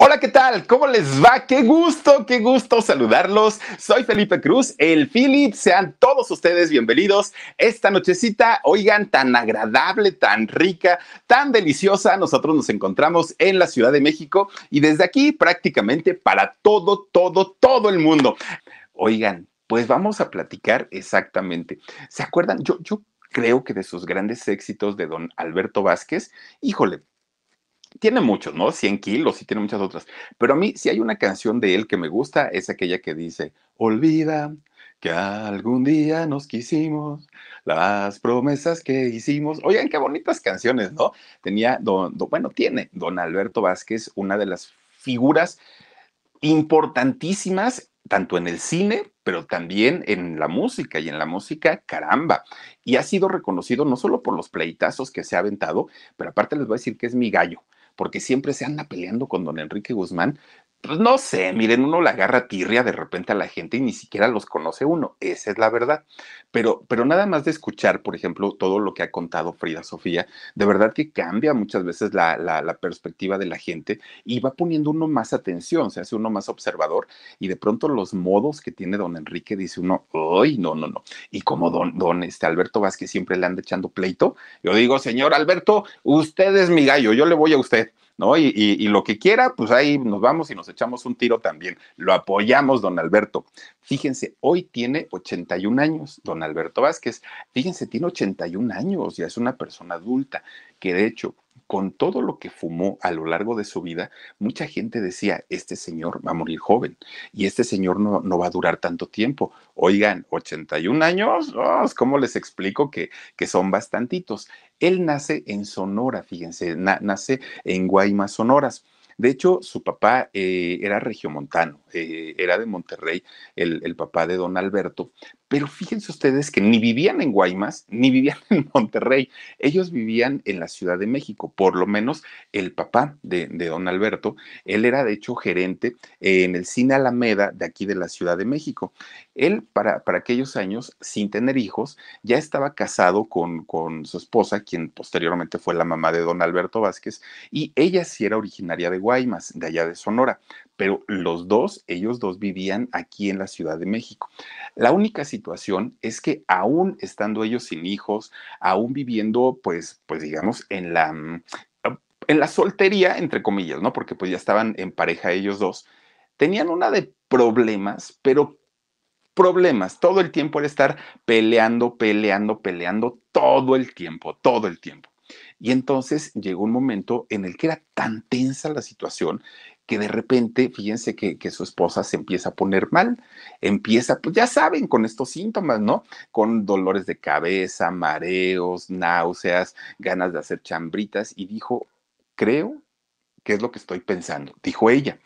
Hola, ¿qué tal? ¿Cómo les va? Qué gusto, qué gusto saludarlos. Soy Felipe Cruz, el Philip. Sean todos ustedes bienvenidos. Esta nochecita, oigan, tan agradable, tan rica, tan deliciosa. Nosotros nos encontramos en la Ciudad de México y desde aquí prácticamente para todo, todo, todo el mundo. Oigan, pues vamos a platicar exactamente. ¿Se acuerdan? Yo, yo creo que de sus grandes éxitos de don Alberto Vázquez, híjole, tiene muchos, ¿no? 100 kilos y tiene muchas otras. Pero a mí, si hay una canción de él que me gusta, es aquella que dice, olvida que algún día nos quisimos, las promesas que hicimos. Oigan, qué bonitas canciones, ¿no? Tenía, don, bueno, tiene don Alberto Vázquez, una de las figuras importantísimas, tanto en el cine, pero también en la música, y en la música, caramba. Y ha sido reconocido no solo por los pleitazos que se ha aventado, pero aparte les voy a decir que es mi gallo porque siempre se anda peleando con don Enrique Guzmán, pues no sé, miren, uno la agarra tirria de repente a la gente y ni siquiera los conoce uno, esa es la verdad. Pero, pero nada más de escuchar, por ejemplo, todo lo que ha contado Frida Sofía, de verdad que cambia muchas veces la, la, perspectiva de la gente y va poniendo uno más atención, se hace uno más observador y de pronto los modos que tiene don Enrique dice uno, ¡ay, no, no, no! Y como don, don este Alberto Vázquez siempre le anda echando pleito, yo digo, señor Alberto, usted es mi gallo, yo le voy a usted. ¿No? Y, lo que quiera, pues ahí nos vamos y nos echamos un tiro también. Lo apoyamos, don Alberto. Fíjense, hoy tiene 81 años, don Alberto Vázquez. Fíjense, tiene 81 años, ya es una persona adulta, que de hecho con todo lo que fumó a lo largo de su vida, mucha gente decía, este señor va a morir joven y este señor no, no va a durar tanto tiempo. Oigan, 81 años, oh, ¿cómo les explico que, que son bastantitos? Él nace en Sonora, fíjense, nace en Guaymas, Sonoras. De hecho, su papá eh, era regiomontano, eh, era de Monterrey, el, el, papá de don Alberto, pero fíjense ustedes que ni vivían en Guaymas, ni vivían en Monterrey. Ellos vivían en la Ciudad de México, por lo menos el papá de, don Alberto. Él era de hecho gerente en el Cine Alameda de aquí de la Ciudad de México. Él, para, para aquellos años, sin tener hijos, ya estaba casado con, con su esposa, quien posteriormente fue la mamá de don Alberto Vázquez, y ella sí era originaria de Guaymas, de allá de Sonora pero los dos, ellos dos vivían aquí en la Ciudad de México. La única situación es que aún estando ellos sin hijos, aún viviendo, pues, pues digamos, en la, mm, en la soltería, entre comillas, ¿no? Porque pues ya estaban en pareja ellos dos, tenían una de problemas, pero problemas, todo el tiempo era estar peleando, peleando, peleando, todo el tiempo, todo el tiempo. Y entonces llegó un momento en el que era tan tensa la situación que de repente, fíjense que, su esposa se empieza a poner mal, empieza, pues ya saben, con estos síntomas, ¿no? Con dolores de cabeza, mareos, náuseas, ganas de hacer chambritas, y dijo, creo que es lo que estoy pensando, dijo ella.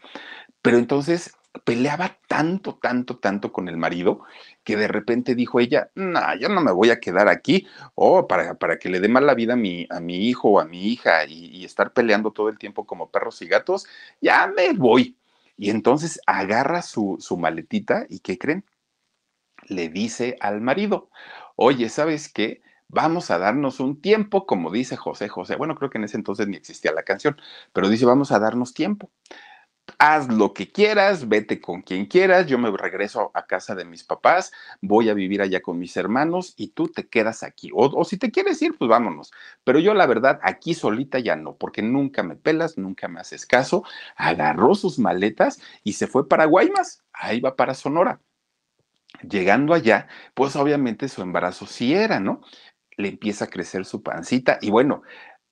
Pero entonces peleaba tanto, tanto, tanto con el marido que de repente dijo ella, no, yo no me voy a quedar aquí, o oh, para, para que le dé mal la vida a mi, a mi hijo o a mi hija y, estar peleando todo el tiempo como perros y gatos, ya me voy. Y entonces agarra su, su maletita y ¿qué creen? Le dice al marido, oye, ¿sabes qué? Vamos a darnos un tiempo, como dice José José. Bueno, creo que en ese entonces ni existía la canción, pero dice, vamos a darnos tiempo haz lo que quieras, vete con quien quieras, yo me regreso a casa de mis papás, voy a vivir allá con mis hermanos y tú te quedas aquí. O, si te quieres ir, pues vámonos. Pero yo la verdad, aquí solita ya no, porque nunca me pelas, nunca me haces caso. Agarró sus maletas y se fue para Guaymas, ahí va para Sonora. Llegando allá, pues obviamente su embarazo sí era, ¿no? Le empieza a crecer su pancita y bueno,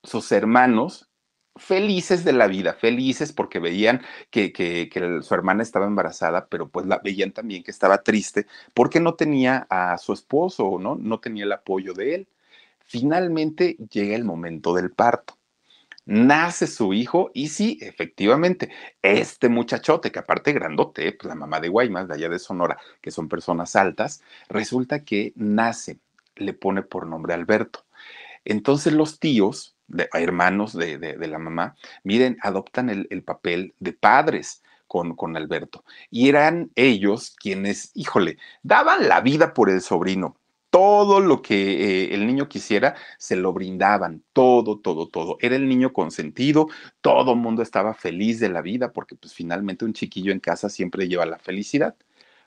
sus hermanos felices de la vida, felices porque veían que, que, su hermana estaba embarazada, pero pues la veían también que estaba triste porque no tenía a su esposo, ¿no? No tenía el apoyo de él. Finalmente llega el momento del parto. nace su hijo y sí, efectivamente, este muchachote, que aparte grandote, pues la mamá de Guaymas, de allá de Sonora, que son personas altas, resulta que nace, le pone por nombre Alberto. Entonces los tíos, de, hermanos de, la mamá, miren, adoptan el, el papel de padres. Con, con, Alberto. Y eran ellos quienes, híjole, daban la vida por el sobrino todo lo que eh, el niño quisiera, se lo brindaban, todo, todo, todo. Era el niño consentido, todo el mundo estaba feliz de la vida, porque pues finalmente un chiquillo en casa siempre lleva la felicidad.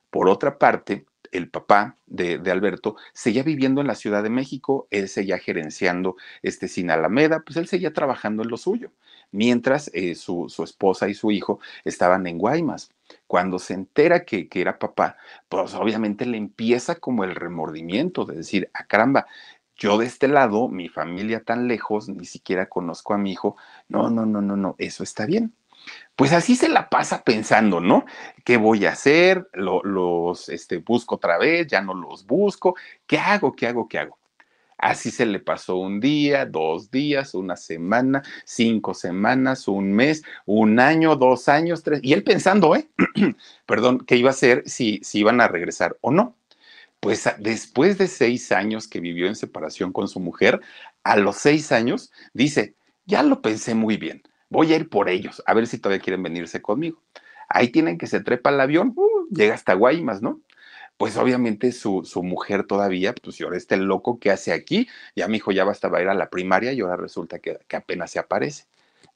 Por otra parte, el papá de, Alberto seguía viviendo en la Ciudad de México, él seguía gerenciando este sin Alameda, pues él seguía trabajando en lo suyo, mientras eh, su, esposa y su hijo estaban en Guaymas. Cuando se entera que, que, era papá, pues obviamente le empieza como el remordimiento de decir, ah, caramba, yo de este lado, mi familia tan lejos, ni siquiera conozco a mi hijo, no, no, no, no, no, eso está bien pues así se la pasa pensando, ¿no? ¿Qué voy a hacer? los este, busco otra vez, ya no los busco. ¿Qué hago? ¿Qué hago? ¿Qué hago? Así se le pasó un día, dos días, una semana, cinco semanas, un mes, un año, dos años, tres. Y él pensando, ¿eh? Perdón, ¿qué iba a hacer si, si iban a regresar o no? Pues después de seis años que vivió en separación con su mujer, a los seis años dice, ya lo pensé muy bien voy a ir por ellos, a ver si todavía quieren venirse conmigo. Ahí tienen que se trepa el avión, uh, llega hasta Guaymas, ¿no? Pues obviamente su, su, mujer todavía, pues y ahora este loco que hace aquí, ya mi hijo ya bastaba ir a la primaria y ahora resulta que, que apenas se aparece.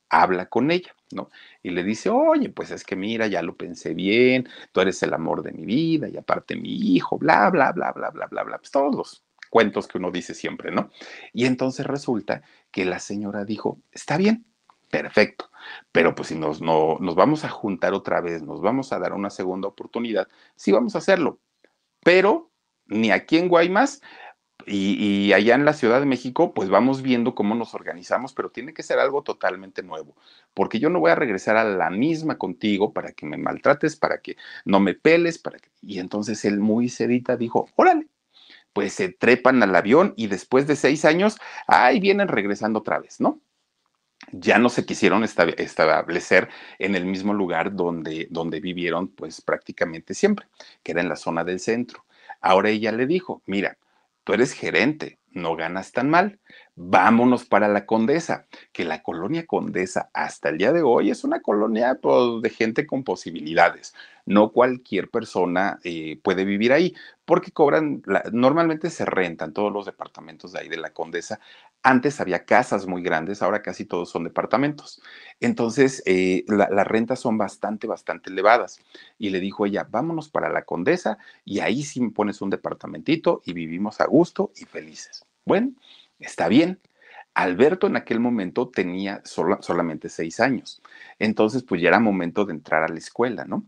Habla con ella, ¿no? Y le dice, oye, pues es que mira, ya lo pensé bien, tú eres el amor de mi vida y aparte mi hijo, bla, bla, bla, bla, bla, bla, bla, pues todos los cuentos que uno dice siempre, ¿no? Y entonces resulta que la señora dijo, está bien, perfecto. Pero pues si nos, no, nos vamos a juntar otra vez, nos vamos a dar una segunda oportunidad, sí vamos a hacerlo. Pero ni aquí en Guaymas y, allá en la Ciudad de México, pues vamos viendo cómo nos organizamos, pero tiene que ser algo totalmente nuevo, porque yo no voy a regresar a la misma contigo para que me maltrates, para que no me peles, para que... Y entonces él muy sedita dijo, órale, pues se trepan al avión y después de seis años, ahí vienen regresando otra vez, ¿no? Ya no se quisieron establecer en el mismo lugar donde, donde vivieron pues prácticamente siempre, que era en la zona del centro. Ahora ella le dijo, mira, tú eres gerente, no ganas tan mal, vámonos para la Condesa, que la colonia Condesa hasta el día de hoy es una colonia pues, de gente con posibilidades. No cualquier persona eh, puede vivir ahí, porque cobran, normalmente se rentan todos los departamentos de ahí de la Condesa. Antes había casas muy grandes, ahora casi todos son departamentos. Entonces, eh, las rentas son bastante, bastante elevadas. Y le dijo ella, vámonos para la Condesa y ahí sí pones un departamentito y vivimos a gusto y felices. Bueno, Está bien. Alberto en aquel momento tenía solamente seis años. Entonces, pues ya era momento de entrar a la escuela, ¿no?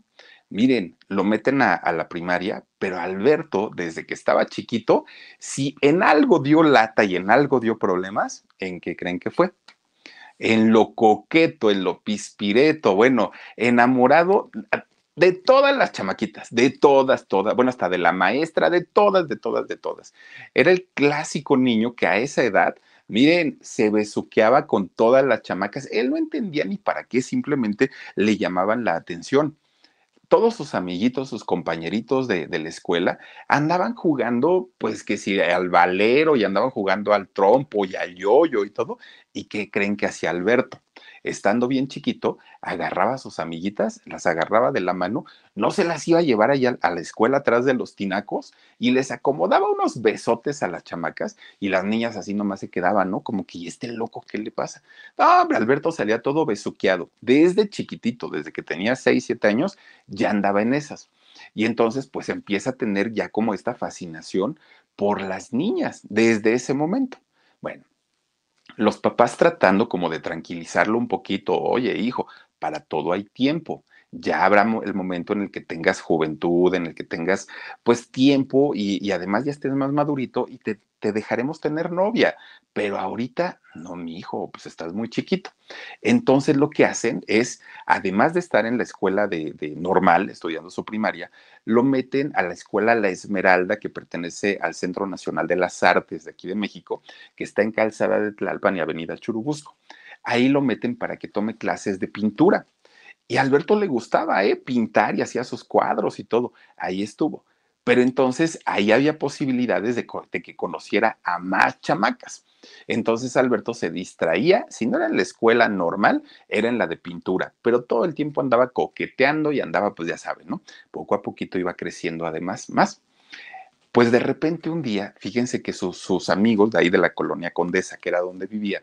Miren, lo meten a, la primaria, pero Alberto, desde que estaba chiquito, si en algo dio lata y en algo dio problemas, ¿en qué creen que fue? En lo coqueto, en lo pispireto, bueno, enamorado de todas las chamaquitas, de todas, todas, bueno, hasta de la maestra, de todas, de todas, de todas. Era el clásico niño que a esa edad, miren, se besuqueaba con todas las chamacas. Él no entendía ni para qué, simplemente le llamaban la atención todos sus amiguitos, sus compañeritos de, la escuela, andaban jugando, pues que si al valero y andaban jugando al trompo y al yoyo y todo. ¿Y qué creen que hacía Alberto? Estando bien chiquito, agarraba a sus amiguitas, las agarraba de la mano, no se las iba a llevar allá a la escuela atrás de los tinacos y les acomodaba unos besotes a las chamacas y las niñas así nomás se quedaban, ¿no? Como que, ¿y este loco qué le pasa? No, hombre, Alberto salía todo besuqueado. Desde chiquitito, desde que tenía 6, 7 años, ya andaba en esas. Y entonces, pues empieza a tener ya como esta fascinación por las niñas desde ese momento. Bueno, los papás tratando como de tranquilizarlo un poquito, oye hijo, para todo hay tiempo. Ya habrá el momento en el que tengas juventud, en el que tengas pues tiempo y, y además ya estés más madurito y te te dejaremos tener novia, pero ahorita no, mi hijo, pues estás muy chiquito. Entonces lo que hacen es, además de estar en la escuela de, normal, estudiando su primaria, lo meten a la escuela La Esmeralda, que pertenece al Centro Nacional de las Artes de aquí de México, que está en Calzada de Tlalpan y Avenida Churubusco. ahí lo meten para que tome clases de pintura. Y a Alberto le gustaba, ¿eh? Pintar y hacía sus cuadros y todo. Ahí estuvo. Pero entonces ahí había posibilidades de, que conociera a más chamacas. Entonces Alberto se distraía, si no era en la escuela normal, era en la de pintura, pero todo el tiempo andaba coqueteando y andaba, pues ya saben, ¿no? Poco a poquito iba creciendo además más. Pues de repente un día, fíjense que sus amigos de ahí de la colonia Condesa, que era donde vivía,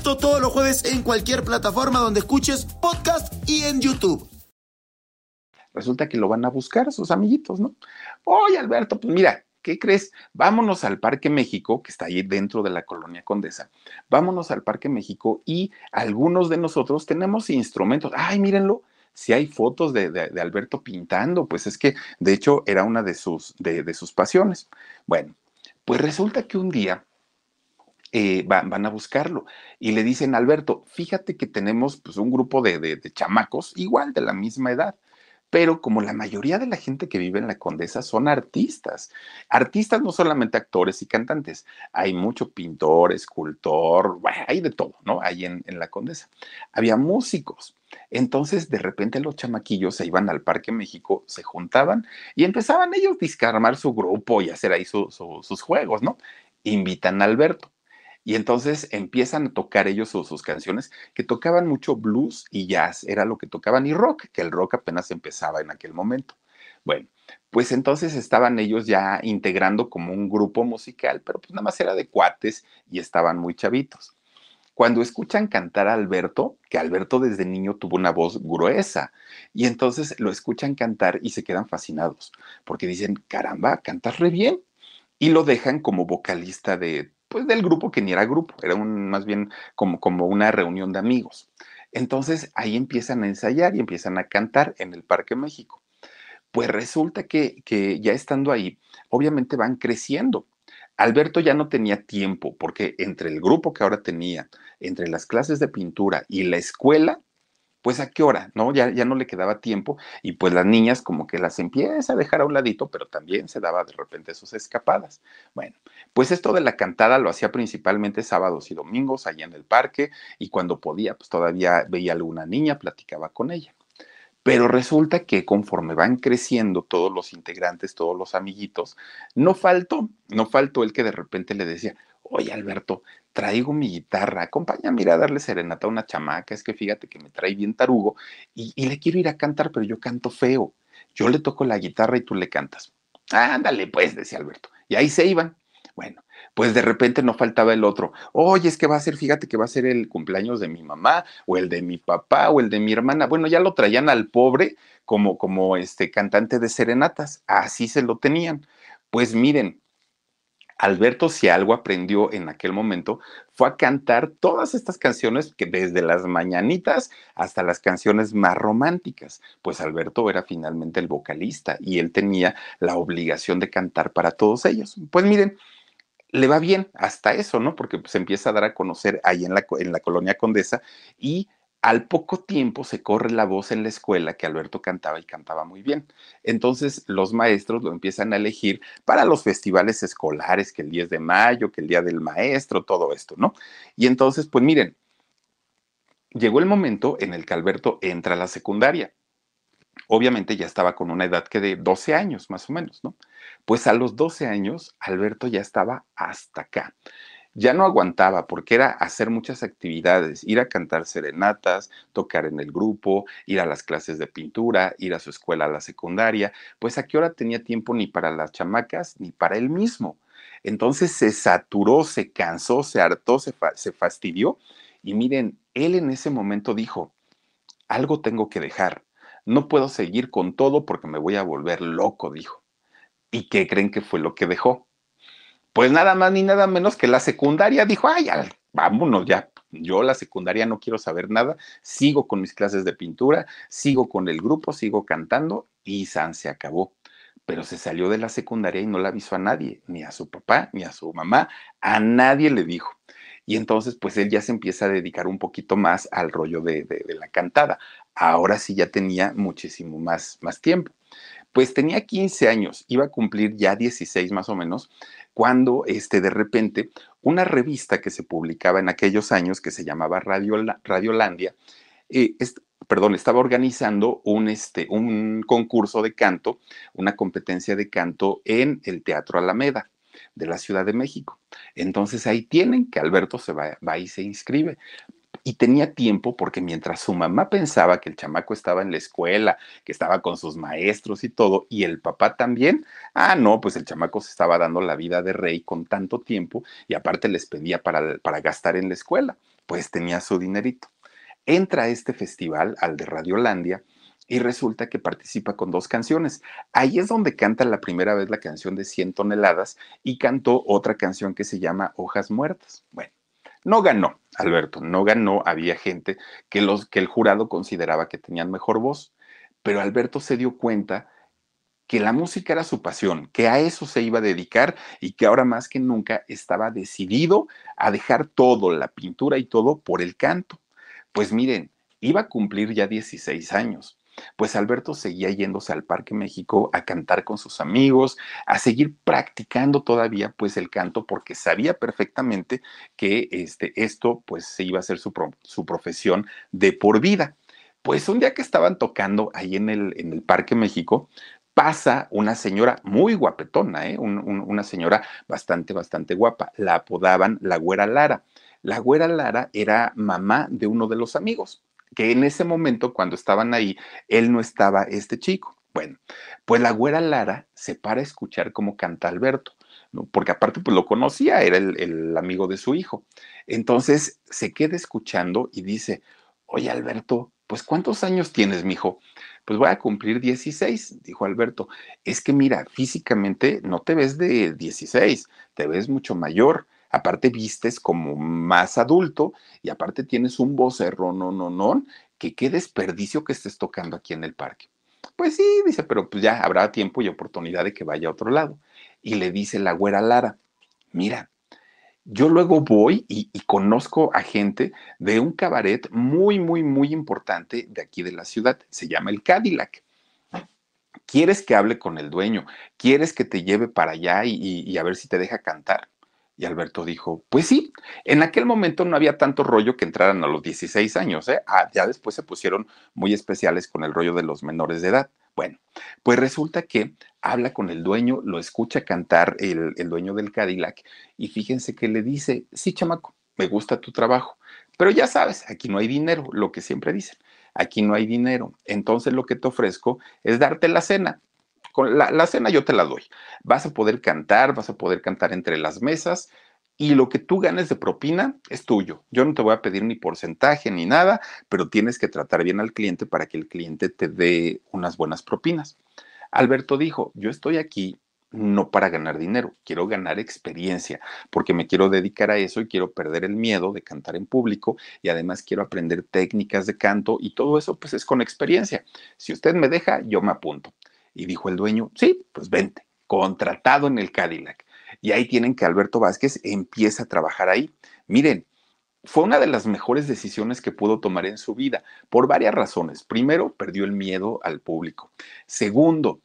Esto todos los jueves en cualquier plataforma donde escuches podcast y en YouTube. Resulta que lo van a buscar sus amiguitos, ¿no? Oye, Alberto, pues mira, ¿qué crees? Vámonos al Parque México, que está ahí dentro de la colonia Condesa. Vámonos al Parque México y algunos de nosotros tenemos instrumentos. Ay, mírenlo, si hay fotos de, Alberto pintando, pues es que de hecho era una de sus, de sus pasiones. Bueno, pues resulta que un día eh, van a buscarlo y le dicen, Alberto, fíjate que tenemos pues, un grupo de, de, chamacos igual de la misma edad, pero como la mayoría de la gente que vive en la Condesa son artistas, artistas no solamente actores y cantantes, hay mucho pintor, escultor, hay de todo, ¿no? Ahí en, en la Condesa. Había músicos. Entonces, de repente los chamaquillos se iban al Parque México, se juntaban y empezaban ellos a armar su grupo y hacer ahí sus juegos, ¿no? Invitan a Alberto. Y entonces empiezan a tocar ellos sus, canciones, que tocaban mucho blues y jazz, era lo que tocaban, y rock, que el rock apenas empezaba en aquel momento. Bueno, pues entonces estaban ellos ya integrando como un grupo musical, pero pues nada más era de cuates y estaban muy chavitos. Cuando escuchan cantar a Alberto, que Alberto desde niño tuvo una voz gruesa, y entonces lo escuchan cantar y se quedan fascinados, porque dicen, caramba, cantas re bien, y lo dejan como vocalista de pues del grupo que ni era grupo, era un, más bien como, como una reunión de amigos. Entonces ahí empiezan a ensayar y empiezan a cantar en el Parque México. Pues resulta que, que ya estando ahí, obviamente van creciendo. Alberto ya no tenía tiempo porque entre el grupo que ahora tenía, entre las clases de pintura y la escuela, pues a qué hora, ¿no? Ya, ya no le quedaba tiempo y pues las niñas como que las empieza a dejar a un ladito, pero también se daba de repente sus escapadas. Bueno, pues esto de la cantada lo hacía principalmente sábados y domingos allá en el parque y cuando podía, pues todavía veía alguna niña, platicaba con ella. Pero resulta que conforme van creciendo todos los integrantes, todos los amiguitos, no faltó, no faltó el que de repente le decía, oye Alberto, traigo mi guitarra, acompáñame a ir a darle serenata a una chamaca, es que fíjate que me trae bien tarugo y, le quiero ir a cantar, pero yo canto feo. Yo le toco la guitarra y tú le cantas. Ándale, pues, decía Alberto. Y ahí se iban. Bueno, pues de repente no faltaba el otro. Oye, es que va a ser, fíjate que va a ser el cumpleaños de mi mamá, o el de mi papá, o el de mi hermana. Bueno, ya lo traían al pobre como, como este cantante de serenatas. Así se lo tenían. Pues miren, Alberto, si algo aprendió en aquel momento, fue a cantar todas estas canciones que desde las mañanitas hasta las canciones más románticas, pues Alberto era finalmente el vocalista y él tenía la obligación de cantar para todos ellos. Pues miren, le va bien hasta eso, ¿no? Porque se empieza a dar a conocer ahí en la, en la colonia Condesa y al poco tiempo se corre la voz en la escuela que Alberto cantaba y cantaba muy bien. Entonces los maestros lo empiezan a elegir para los festivales escolares, que el 10 de mayo, que el Día del Maestro, todo esto, ¿no? Y entonces, pues miren, llegó el momento en el que Alberto entra a la secundaria. Obviamente ya estaba con una edad que de 12 años, más o menos, ¿no? Pues a los 12 años, Alberto ya estaba hasta acá ya no aguantaba porque era hacer muchas actividades, ir a cantar serenatas, tocar en el grupo, ir a las clases de pintura, ir a su escuela a la secundaria, pues a qué hora tenía tiempo ni para las chamacas ni para él mismo. Entonces se saturó, se cansó, se hartó, se, se fastidió y miren, él en ese momento dijo, algo tengo que dejar, no puedo seguir con todo porque me voy a volver loco, dijo. ¿Y qué creen que fue lo que dejó? Pues nada más ni nada menos que la secundaria dijo, ay, vámonos ya, yo la secundaria no quiero saber nada, sigo con mis clases de pintura, sigo con el grupo, sigo cantando y San se acabó. Pero se salió de la secundaria y no la avisó a nadie, ni a su papá, ni a su mamá, a nadie le dijo. Y entonces, pues él ya se empieza a dedicar un poquito más al rollo de, de, la cantada. Ahora sí ya tenía muchísimo más, más tiempo. Pues tenía 15 años, iba a cumplir ya 16 más o menos, cuando este, de repente una revista que se publicaba en aquellos años que se llamaba Radio, Radiolandia, eh, perdón, estaba organizando un, este, un concurso de canto, una competencia de canto en el Teatro Alameda de la Ciudad de México. Entonces ahí tienen que Alberto se va, va y se inscribe y tenía tiempo porque mientras su mamá pensaba que el chamaco estaba en la escuela, que estaba con sus maestros y todo, y el papá también, ah, no, pues el chamaco se estaba dando la vida de rey con tanto tiempo y aparte les pedía para, para gastar en la escuela, pues tenía su dinerito. Entra a este festival, al de Radiolandia, y resulta que participa con dos canciones. Ahí es donde canta la primera vez la canción de 100 toneladas y cantó otra canción que se llama Hojas Muertas. Bueno, no ganó, Alberto, no ganó. Había gente que, los, que el jurado consideraba que tenían mejor voz, pero Alberto se dio cuenta que la música era su pasión, que a eso se iba a dedicar y que ahora más que nunca estaba decidido a dejar todo, la pintura y todo, por el canto. Pues miren, iba a cumplir ya 16 años pues Alberto seguía yéndose al Parque México a cantar con sus amigos, a seguir practicando todavía pues el canto porque sabía perfectamente que este, esto pues se iba a ser su, su profesión de por vida. Pues un día que estaban tocando ahí en el, en el Parque México, pasa una señora muy guapetona, ¿eh? una señora bastante, bastante guapa. La apodaban la Güera Lara. La Güera Lara era mamá de uno de los amigos que en ese momento, cuando estaban ahí, él no estaba este chico. Bueno, pues la güera Lara se para a escuchar cómo canta Alberto, porque aparte pues lo conocía, era el, amigo de su hijo. Entonces se queda escuchando y dice, oye Alberto, pues ¿cuántos años tienes, mijo? Pues voy a cumplir 16, dijo Alberto. Es que mira, físicamente no te ves de 16, te ves mucho mayor aparte vistes como más adulto y aparte tienes un vocerro, no, no, no, que qué desperdicio que estés tocando aquí en el parque. Pues sí, dice, pero pues ya habrá tiempo y oportunidad de que vaya a otro lado. Y le dice la güera Lara, mira, yo luego voy y, conozco a gente de un cabaret muy, muy, muy importante de aquí de la ciudad. Se llama el Cadillac. ¿Quieres que hable con el dueño? ¿Quieres que te lleve para allá y a ver si te deja cantar? Y Alberto dijo, pues sí, en aquel momento no había tanto rollo que entraran a los 16 años, ¿eh? Ah, ya después se pusieron muy especiales con el rollo de los menores de edad. Bueno, pues resulta que habla con el dueño, lo escucha cantar el, el dueño del Cadillac y fíjense que le dice, sí, chamaco, me gusta tu trabajo, pero ya sabes, aquí no hay dinero, lo que siempre dicen, aquí no hay dinero, entonces lo que te ofrezco es darte la cena con la, cena yo te la doy. Vas a poder cantar, vas a poder cantar entre las mesas y lo que tú ganes de propina es tuyo. Yo no te voy a pedir ni porcentaje ni nada, pero tienes que tratar bien al cliente para que el cliente te dé unas buenas propinas. Alberto dijo, yo estoy aquí no para ganar dinero, quiero ganar experiencia, porque me quiero dedicar a eso y quiero perder el miedo de cantar en público y además quiero aprender técnicas de canto y todo eso pues es con experiencia. Si usted me deja, yo me apunto. Y dijo el dueño, sí, pues vente, contratado en el Cadillac. Y ahí tienen que Alberto Vázquez empieza a trabajar ahí. Miren, fue una de las mejores decisiones que pudo tomar en su vida, por varias razones. Primero, perdió el miedo al público. Segundo,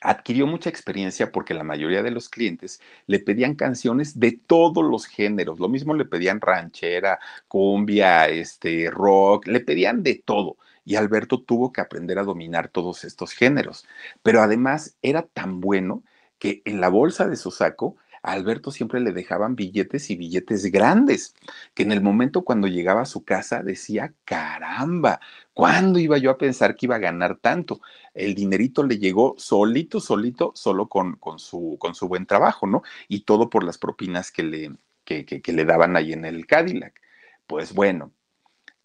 adquirió mucha experiencia porque la mayoría de los clientes le pedían canciones de todos los géneros. Lo mismo le pedían ranchera, cumbia, este, rock, le pedían de todo y Alberto tuvo que aprender a dominar todos estos géneros. Pero además era tan bueno que en la bolsa de su saco a Alberto siempre le dejaban billetes y billetes grandes, que en el momento cuando llegaba a su casa decía, caramba, ¿cuándo iba yo a pensar que iba a ganar tanto? El dinerito le llegó solito, solito, solo con, con, su, con su buen trabajo, ¿no? Y todo por las propinas que le, que, que le daban ahí en el Cadillac. Pues bueno,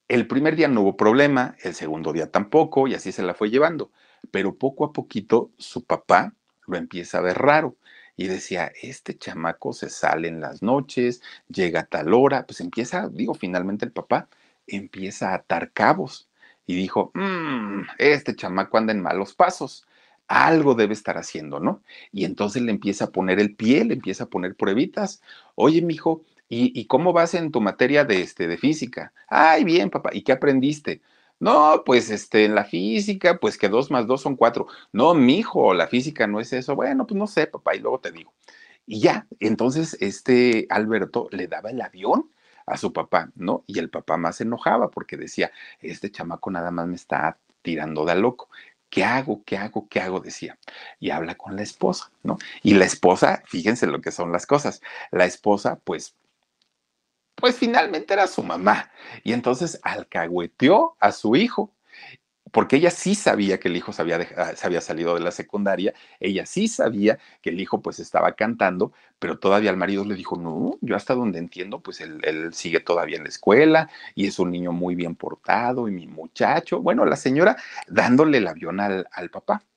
el primer día no hubo problema, el segundo día tampoco, y así se la fue llevando. Pero poco a poquito su papá lo empieza a ver raro y decía, este chamaco se sale en las noches, llega a tal hora, pues empieza, digo, finalmente el papá empieza a atar cabos y dijo, mmm, este chamaco anda en malos pasos, algo debe estar haciendo, ¿no? Y entonces le empieza a poner el pie, le empieza a poner pruebitas, oye, mijo, ¿y, cómo vas en tu materia de, este, de física? Ay, bien, papá, ¿y qué aprendiste? No, pues este, en la física, pues que dos más dos son cuatro. No, mijo, la física no es eso. Bueno, pues no sé, papá, y luego te digo. Y ya, entonces este Alberto le daba el avión a su papá, ¿no? Y el papá más enojaba porque decía, este chamaco nada más me está tirando de loco. ¿Qué hago? ¿Qué hago? ¿Qué hago? Decía. Y habla con la esposa, ¿no? Y la esposa, fíjense lo que son las cosas. La esposa, pues, pues finalmente era su mamá. Y entonces alcahueteó a su hijo porque ella sí sabía que el hijo se había, ah, se había, salido de la secundaria, ella sí sabía que el hijo pues estaba cantando, pero todavía al marido le dijo, no, yo hasta donde entiendo, pues él, sigue todavía en la escuela y es un niño muy bien portado y mi muchacho, bueno, la señora dándole el avión al papá.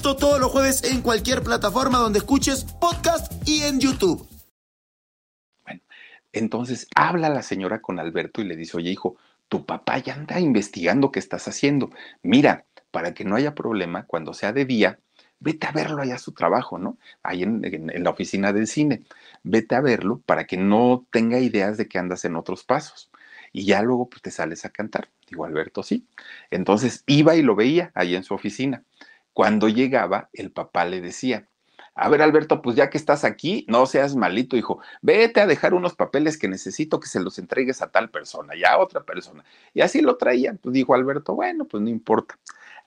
Esto todos los jueves en cualquier plataforma donde escuches podcast y en YouTube. Bueno, entonces habla la señora con Alberto y le dice, oye hijo, tu papá ya anda investigando qué estás haciendo. Mira, para que no haya problema, cuando sea de día, vete a verlo allá a su trabajo, ¿no? Ahí en, la oficina del cine. Vete a verlo para que no tenga ideas de que andas en otros pasos. Y ya luego pues, te sales a cantar. Digo, Alberto, sí. Entonces iba y lo veía ahí en su oficina. Cuando llegaba, el papá le decía, a ver, Alberto, pues ya que estás aquí, no seas malito, hijo, vete a dejar unos papeles que necesito que se los entregues a tal persona y a otra persona. Y así lo traía. Pues dijo Alberto, bueno, pues no importa.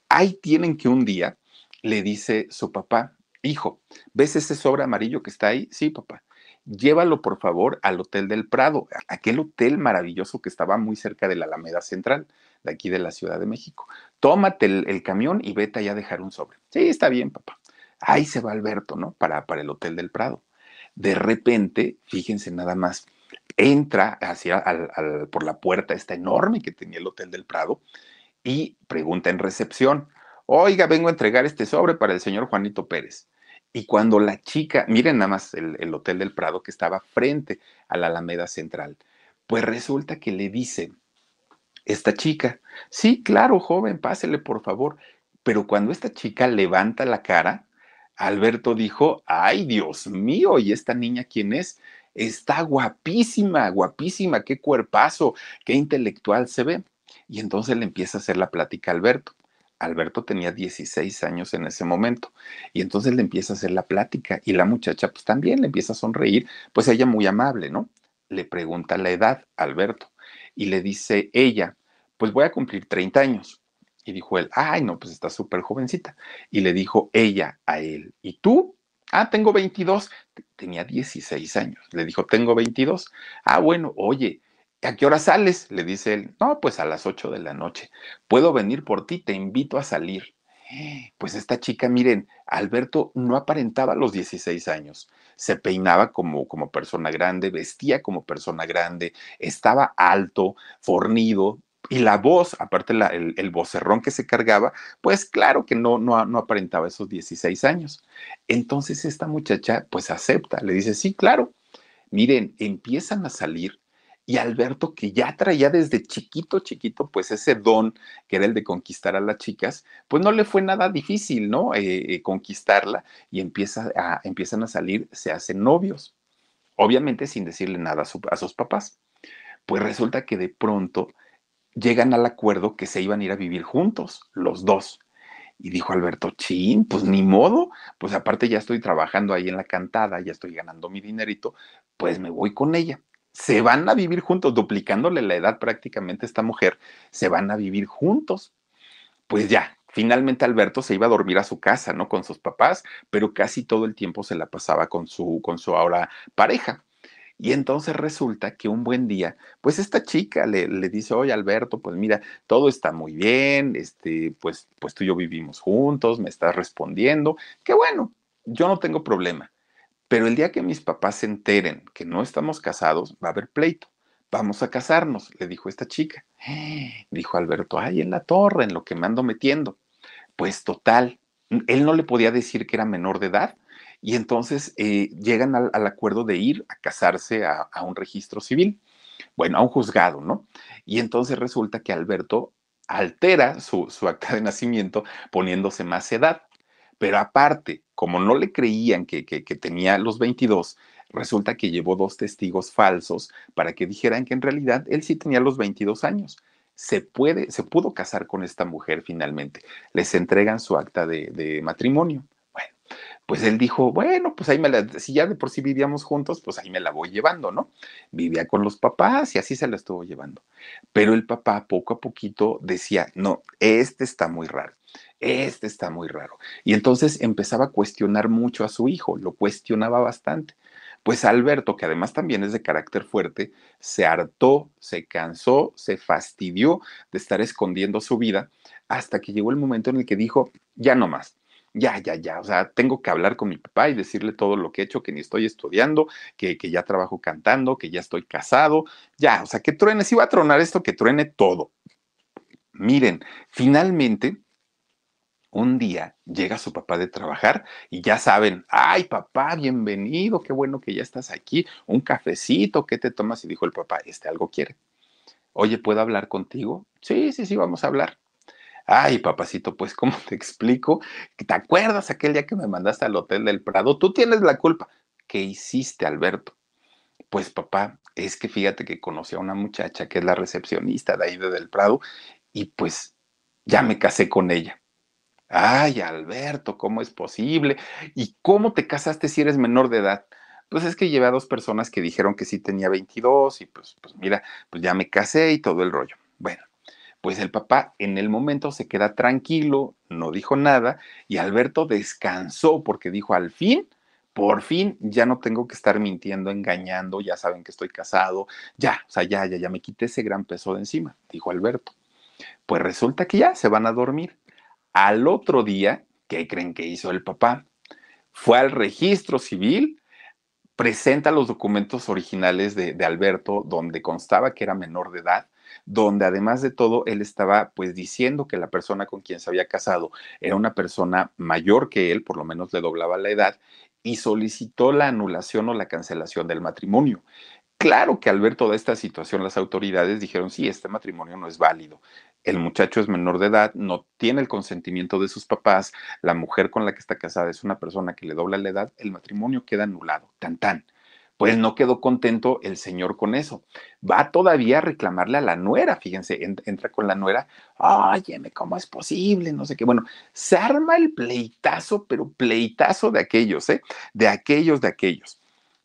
Ahí tienen que un día le dice su papá, hijo, ¿ves ese sobre amarillo que está ahí? Sí, papá. Llévalo, por favor, al Hotel del Prado, aquel hotel maravilloso que estaba muy cerca de la Alameda Central, de aquí de la Ciudad de México tómate el, camión y vete allá a dejar un sobre. Sí, está bien, papá. Ahí se va Alberto, ¿no? Para, para el Hotel del Prado. De repente, fíjense nada más, entra hacia al, por la puerta esta enorme que tenía el Hotel del Prado y pregunta en recepción, oiga, vengo a entregar este sobre para el señor Juanito Pérez. Y cuando la chica, miren nada más el, el Hotel del Prado que estaba frente a la Alameda Central, pues resulta que le dice, esta chica. Sí, claro, joven, pásele, por favor. Pero cuando esta chica levanta la cara, Alberto dijo, ay, Dios mío, ¿y esta niña quién es? Está guapísima, guapísima, qué cuerpazo, qué intelectual se ve. Y entonces le empieza a hacer la plática a Alberto. Alberto tenía 16 años en ese momento. Y entonces le empieza a hacer la plática y la muchacha pues también le empieza a sonreír, pues ella muy amable, ¿no? Le pregunta la edad Alberto y le dice ella, pues voy a cumplir 30 años. Y dijo él, ay, no, pues está súper jovencita. Y le dijo ella a él, ¿y tú? Ah, tengo 22. Tenía 16 años. Le dijo, tengo 22. Ah, bueno, oye, ¿a qué hora sales? Le dice él, no, pues a las 8 de la noche. Puedo venir por ti, te invito a salir. Pues esta chica, miren, Alberto no aparentaba los 16 años se peinaba como, como persona grande, vestía como persona grande, estaba alto, fornido, y la voz, aparte el, el, vocerrón que se cargaba, pues claro que no, no, no, aparentaba esos 16 años. Entonces esta muchacha pues acepta, le dice, sí, claro. Miren, empiezan a salir y Alberto, que ya traía desde chiquito, chiquito, pues ese don que era el de conquistar a las chicas, pues no le fue nada difícil, ¿no? Eh, eh, conquistarla y empieza a, empiezan a salir, se hacen novios, obviamente sin decirle nada a, a sus papás. Pues resulta que de pronto llegan al acuerdo que se iban a ir a vivir juntos, los dos. Y dijo Alberto, chin, pues ni modo, pues aparte ya estoy trabajando ahí en la cantada, ya estoy ganando mi dinerito, pues me voy con ella se van a vivir juntos, duplicándole la edad prácticamente a esta mujer, se van a vivir juntos. Pues ya, Finalmente Alberto se iba a dormir a su casa, ¿no? Con sus papás, pero casi todo el tiempo se la pasaba con su, con su ahora pareja. Y entonces resulta que un buen día, pues esta chica le, le, dice, oye Alberto, pues mira, todo está muy bien, este, pues, pues tú y yo vivimos juntos, me estás respondiendo, qué bueno, yo no tengo problema. Pero el día que mis papás se enteren que no estamos casados, va a haber pleito. Vamos a casarnos, le dijo esta chica. Dijo Alberto, ay, en la torre, en lo que me ando metiendo. Pues total, él no le podía decir que era menor de edad, y entonces eh, llegan al, acuerdo de ir a casarse a, un registro civil, bueno, a un juzgado, ¿no? Y entonces resulta que Alberto altera su acta de nacimiento poniéndose más edad. Pero aparte, como no le creían que, tenía los 22, resulta que llevó dos testigos falsos para que dijeran que en realidad él sí tenía los 22 años se puede, se pudo casar con esta mujer finalmente. Les entregan su acta de, matrimonio pues él dijo, bueno, pues ahí me la, si ya de por sí vivíamos juntos, pues ahí me la voy llevando, ¿no? Vivía con los papás y así se la estuvo llevando. Pero el papá poco a poquito decía, no, este está muy raro, este está muy raro. Y entonces empezaba a cuestionar mucho a su hijo, lo cuestionaba bastante. Pues Alberto, que además también es de carácter fuerte, se hartó, se cansó, se fastidió de estar escondiendo su vida hasta que llegó el momento en el que dijo, ya no más ya, ya, ya, o sea, tengo que hablar con mi papá y decirle todo lo que he hecho, que ni estoy estudiando, que, que ya trabajo cantando, que ya estoy casado, ya, o sea, que truene, si va a tronar esto, que truene todo. Miren, finalmente, un día llega su papá de trabajar y ya saben, ay papá, bienvenido, qué bueno que ya estás aquí, un cafecito, ¿qué te tomas? Y dijo el papá, este algo quiere. Oye, ¿puedo hablar contigo? Sí, sí, sí, vamos a hablar. Ay, papacito, pues, ¿cómo te explico? ¿Te acuerdas aquel día que me mandaste al Hotel del Prado? Tú tienes la culpa. ¿Qué hiciste, Alberto? Pues, papá, es que fíjate que conocí a una muchacha que es la recepcionista de ahí de Del Prado y pues ya me casé con ella. Ay, Alberto, ¿cómo es posible? ¿Y cómo te casaste si eres menor de edad? Pues es que llevé a dos personas que dijeron que sí tenía 22 y pues, pues mira, pues ya me casé y todo el rollo. Bueno, pues el papá en el momento se queda tranquilo, no dijo nada y Alberto descansó porque dijo al fin, por fin ya no tengo que estar mintiendo, engañando, ya saben que estoy casado, ya, o sea, ya, ya, ya me quité ese gran peso de encima, dijo Alberto. Pues resulta que ya se van a dormir. Al otro día, ¿qué creen que hizo el papá? Fue al registro civil, presenta los documentos originales de, de Alberto, donde constaba que era menor de edad, donde además de todo él estaba pues diciendo que la persona con quien se había casado era una persona mayor que él, por lo menos le doblaba la edad, y solicitó la anulación o la cancelación del matrimonio. Claro que al ver toda esta situación las autoridades dijeron, sí, este matrimonio no es válido. El muchacho es menor de edad, no tiene el consentimiento de sus papás, la mujer con la que está casada es una persona que le dobla la edad, el matrimonio queda anulado, tan tan. Pues no quedó contento el señor con eso. Va todavía a reclamarle a la nuera, fíjense, entra con la nuera, óyeme, ¿cómo es posible? No sé qué. Bueno, se arma el pleitazo, pero pleitazo de aquellos, ¿eh? De aquellos, de aquellos.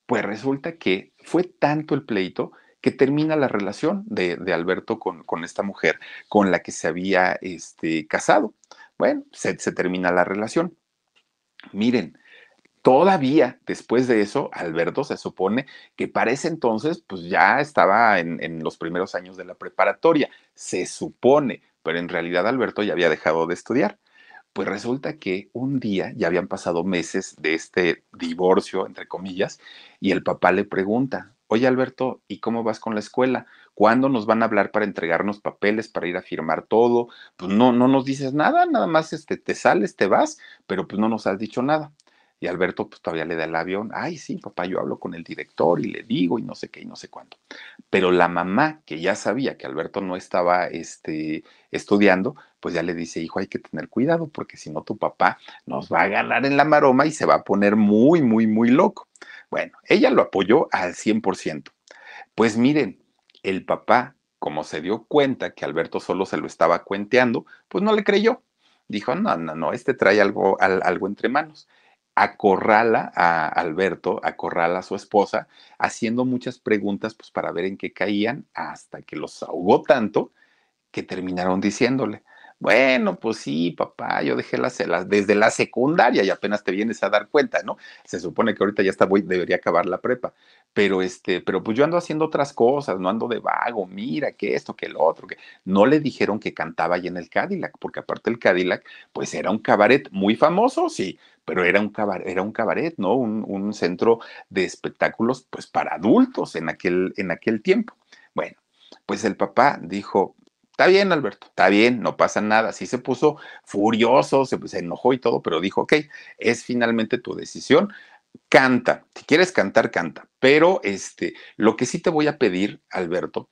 Pues resulta que fue tanto el pleito que termina la relación de, de Alberto con, con, esta mujer con la que se había este, casado. Bueno, se, termina la relación. Miren, Todavía después de eso, Alberto se supone que para ese entonces, pues ya estaba en, en, los primeros años de la preparatoria, se supone, pero en realidad Alberto ya había dejado de estudiar. Pues resulta que un día, ya habían pasado meses de este divorcio, entre comillas, y el papá le pregunta, oye Alberto, ¿y cómo vas con la escuela? ¿Cuándo nos van a hablar para entregarnos papeles, para ir a firmar todo? Pues no, no nos dices nada, nada más este, te sales, te vas, pero pues no nos has dicho nada. Y Alberto pues todavía le da el avión, ay sí, papá, yo hablo con el director y le digo y no sé qué y no sé cuánto. Pero la mamá, que ya sabía que Alberto no estaba este, estudiando, pues ya le dice, hijo, hay que tener cuidado porque si no tu papá nos va a ganar en la maroma y se va a poner muy, muy, muy loco. Bueno, ella lo apoyó al 100%. Pues miren, el papá, como se dio cuenta que Alberto solo se lo estaba cuenteando, pues no le creyó. Dijo, no, no, no, este trae algo, algo entre manos acorrala a Alberto, acorrala a su esposa, haciendo muchas preguntas pues para ver en qué caían, hasta que los ahogó tanto que terminaron diciéndole, Bueno, pues sí, papá, yo dejé las, desde la secundaria y apenas te vienes a dar cuenta, ¿no? Se supone que ahorita ya está, debería acabar la prepa, pero este, pero pues yo ando haciendo otras cosas, no ando de vago, mira, que esto, que el otro, que no le dijeron que cantaba ahí en el Cadillac, porque aparte el Cadillac, pues era un cabaret muy famoso, sí, pero era un cabaret, era un cabaret ¿no? Un, un, centro de espectáculos, pues para adultos en aquel, en aquel tiempo. Bueno, pues el papá dijo, Está bien, Alberto, está bien, no pasa nada. Sí se puso furioso, se, se, enojó y todo, pero dijo, ok, es finalmente tu decisión. Canta, si quieres cantar, canta. Pero este, lo que sí te voy a pedir, Alberto,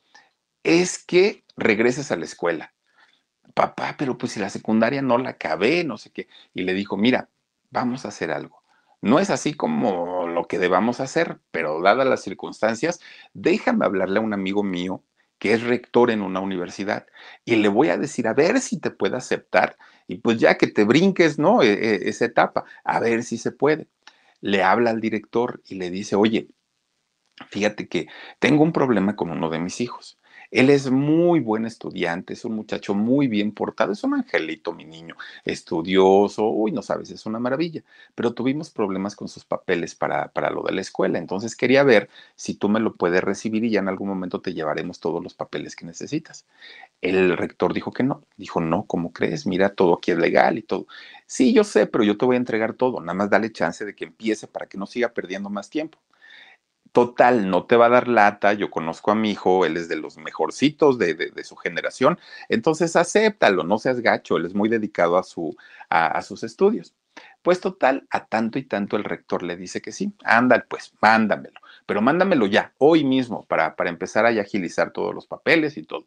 es que regreses a la escuela. Papá, pero pues si la secundaria no la acabé, no sé qué. Y le dijo, mira, vamos a hacer algo. No es así como lo que debamos hacer, pero dadas las circunstancias, déjame hablarle a un amigo mío que es rector en una universidad, y le voy a decir, a ver si te puede aceptar, y pues ya que te brinques, ¿no? E, e, esa etapa, a ver si se puede. Le habla al director y le dice, oye, fíjate que tengo un problema con uno de mis hijos. Él es muy buen estudiante, es un muchacho muy bien portado, es un angelito, mi niño, estudioso, uy, no sabes, es una maravilla, pero tuvimos problemas con sus papeles para, para lo de la escuela, entonces quería ver si tú me lo puedes recibir y ya en algún momento te llevaremos todos los papeles que necesitas. El rector dijo que no, dijo, no, ¿cómo crees? Mira, todo aquí es legal y todo. Sí, yo sé, pero yo te voy a entregar todo, nada más dale chance de que empiece para que no siga perdiendo más tiempo. Total, no te va a dar lata. Yo conozco a mi hijo, él es de los mejorcitos de, de, su generación. Entonces, acéptalo, no seas gacho, él es muy dedicado a, su, a, sus estudios. Pues total, a tanto y tanto el rector le dice que sí. Ándale, pues, mándamelo. Pero mándamelo ya, hoy mismo, para, para empezar a agilizar todos los papeles y todo.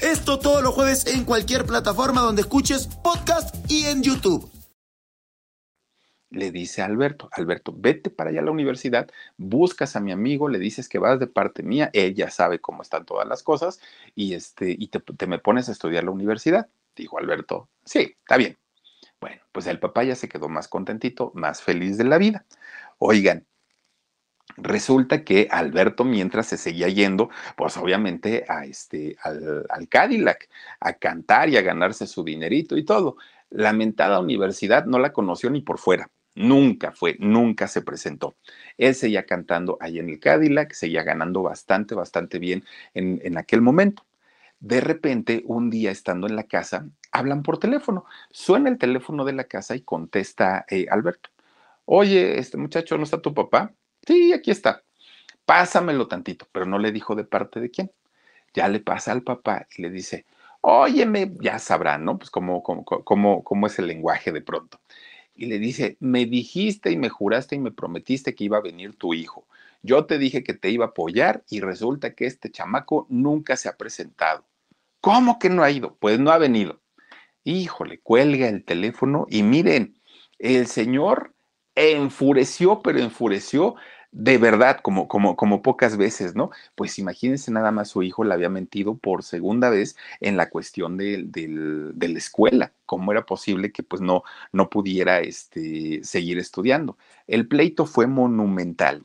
Esto todos los jueves en cualquier plataforma donde escuches podcast y en YouTube. Le dice a Alberto, Alberto, vete para allá a la universidad, buscas a mi amigo, le dices que vas de parte mía, ella sabe cómo están todas las cosas y, este, y te, te me pones a estudiar la universidad. Dijo Alberto, sí, está bien. Bueno, pues el papá ya se quedó más contentito, más feliz de la vida. Oigan, Resulta que Alberto, mientras se seguía yendo, pues obviamente a este, al, Cadillac, a cantar y a ganarse su dinerito y todo. La mentada universidad no la conoció ni por fuera. Nunca fue, nunca se presentó. Él seguía cantando ahí en el Cadillac, seguía ganando bastante, bastante bien en, en aquel momento. De repente, un día estando en la casa, hablan por teléfono. Suena el teléfono de la casa y contesta eh, Alberto. Oye, este muchacho, ¿no está tu papá? Sí, aquí está. Pásamelo tantito, pero no le dijo de parte de quién. Ya le pasa al papá y le dice, óyeme, ya sabrán, ¿no? Pues cómo, cómo, cómo, cómo es el lenguaje de pronto. Y le dice, me dijiste y me juraste y me prometiste que iba a venir tu hijo. Yo te dije que te iba a apoyar y resulta que este chamaco nunca se ha presentado. ¿Cómo que no ha ido? Pues no ha venido. Híjole, cuelga el teléfono y miren, el señor enfureció, pero enfureció de verdad, como, como, como pocas veces, ¿no? Pues imagínense nada más su hijo le había mentido por segunda vez en la cuestión de, de, de la escuela. ¿Cómo era posible que pues no, no pudiera este, seguir estudiando? El pleito fue monumental.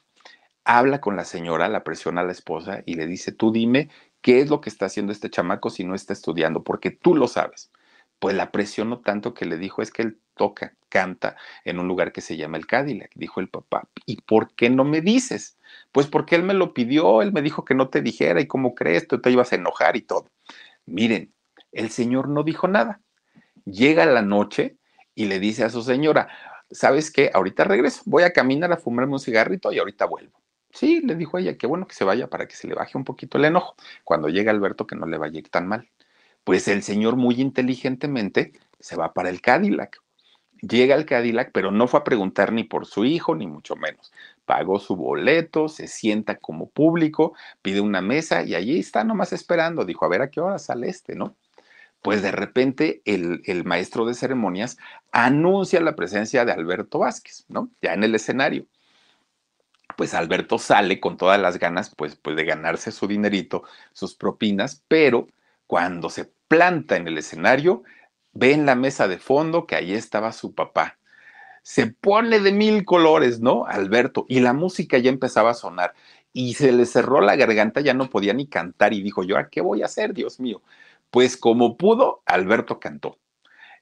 Habla con la señora, la presiona a la esposa y le dice, tú dime qué es lo que está haciendo este chamaco si no está estudiando, porque tú lo sabes. Pues la presionó tanto que le dijo, es que él toca, canta en un lugar que se llama el Cadillac, dijo el papá. ¿Y por qué no me dices? Pues porque él me lo pidió, él me dijo que no te dijera y cómo crees, tú te ibas a enojar y todo. Miren, el señor no dijo nada. Llega la noche y le dice a su señora, ¿sabes qué? Ahorita regreso, voy a caminar a fumarme un cigarrito y ahorita vuelvo. Sí, le dijo ella, qué bueno que se vaya para que se le baje un poquito el enojo. Cuando llega Alberto, que no le vaya a ir tan mal. Pues el señor muy inteligentemente se va para el Cadillac llega al Cadillac, pero no fue a preguntar ni por su hijo, ni mucho menos. Pagó su boleto, se sienta como público, pide una mesa y allí está nomás esperando. Dijo, a ver a qué hora sale este, ¿no? pues de repente el, el, maestro de ceremonias anuncia la presencia de Alberto Vázquez, ¿no? Ya en el escenario. Pues Alberto sale con todas las ganas, pues, pues de ganarse su dinerito, sus propinas, pero cuando se planta en el escenario, ve en la mesa de fondo que ahí estaba su papá. Se pone de mil colores, ¿no? Alberto, y la música ya empezaba a sonar y se le cerró la garganta, ya no podía ni cantar y dijo, ¿yo a qué voy a hacer, Dios mío? Pues como pudo, Alberto cantó.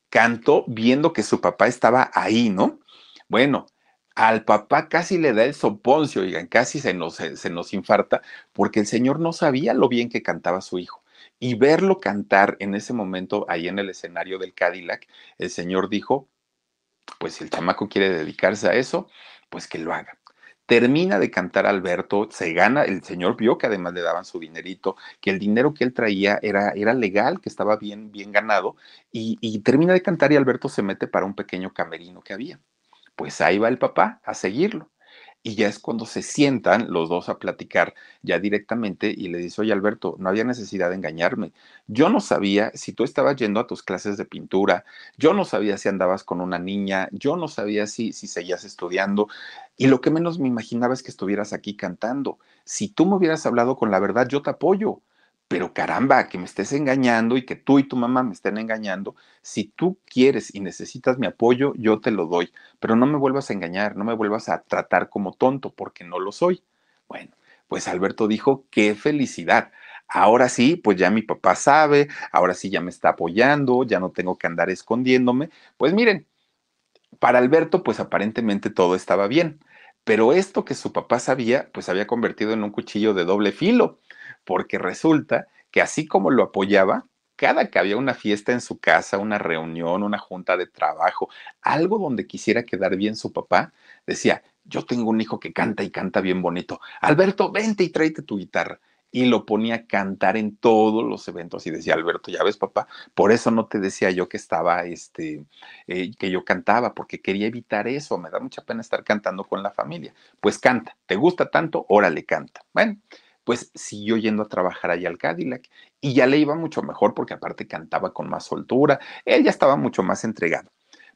Cantó viendo que su papá estaba ahí, ¿no? Bueno, al papá casi le da el soponcio, oigan, casi se nos, se nos infarta, porque el señor no sabía lo bien que cantaba su hijo. Y verlo cantar en ese momento ahí en el escenario del Cadillac, el señor dijo, pues si el chamaco quiere dedicarse a eso, pues que lo haga. Termina de cantar Alberto, se gana, el señor vio que además le daban su dinerito, que el dinero que él traía era, era legal, que estaba bien, bien ganado, y, y termina de cantar y Alberto se mete para un pequeño camerino que había. Pues ahí va el papá a seguirlo y ya es cuando se sientan los dos a platicar ya directamente y le dice, oye Alberto, no había necesidad de engañarme. Yo no sabía si tú estabas yendo a tus clases de pintura, yo no sabía si andabas con una niña, yo no sabía si, si seguías estudiando y lo que menos me imaginaba es que estuvieras aquí cantando. Si tú me hubieras hablado con la verdad, yo te apoyo pero caramba, que me estés engañando y que tú y tu mamá me estén engañando, si tú quieres y necesitas mi apoyo, yo te lo doy, pero no me vuelvas a engañar, no me vuelvas a tratar como tonto, porque no lo soy. Bueno, pues Alberto dijo, qué felicidad. Ahora sí, pues ya mi papá sabe, ahora sí ya me está apoyando, ya no tengo que andar escondiéndome. Pues miren, para Alberto, pues aparentemente todo estaba bien, pero esto que su papá sabía, pues había convertido en un cuchillo de doble filo porque resulta que así como lo apoyaba, cada que había una fiesta en su casa, una reunión, una junta de trabajo, algo donde quisiera quedar bien su papá, decía, yo tengo un hijo que canta y canta bien bonito. Alberto, vente y tráete tu guitarra. Y lo ponía a cantar en todos los eventos y decía, Alberto, ya ves, papá, por eso no te decía yo que estaba, este, eh, que yo cantaba, porque quería evitar eso, me da mucha pena estar cantando con la familia. Pues canta, ¿te gusta tanto? Órale, canta. Bueno, pues siguió yendo a trabajar allá al Cadillac y ya le iba mucho mejor porque aparte cantaba con más soltura, él ya estaba mucho más entregado.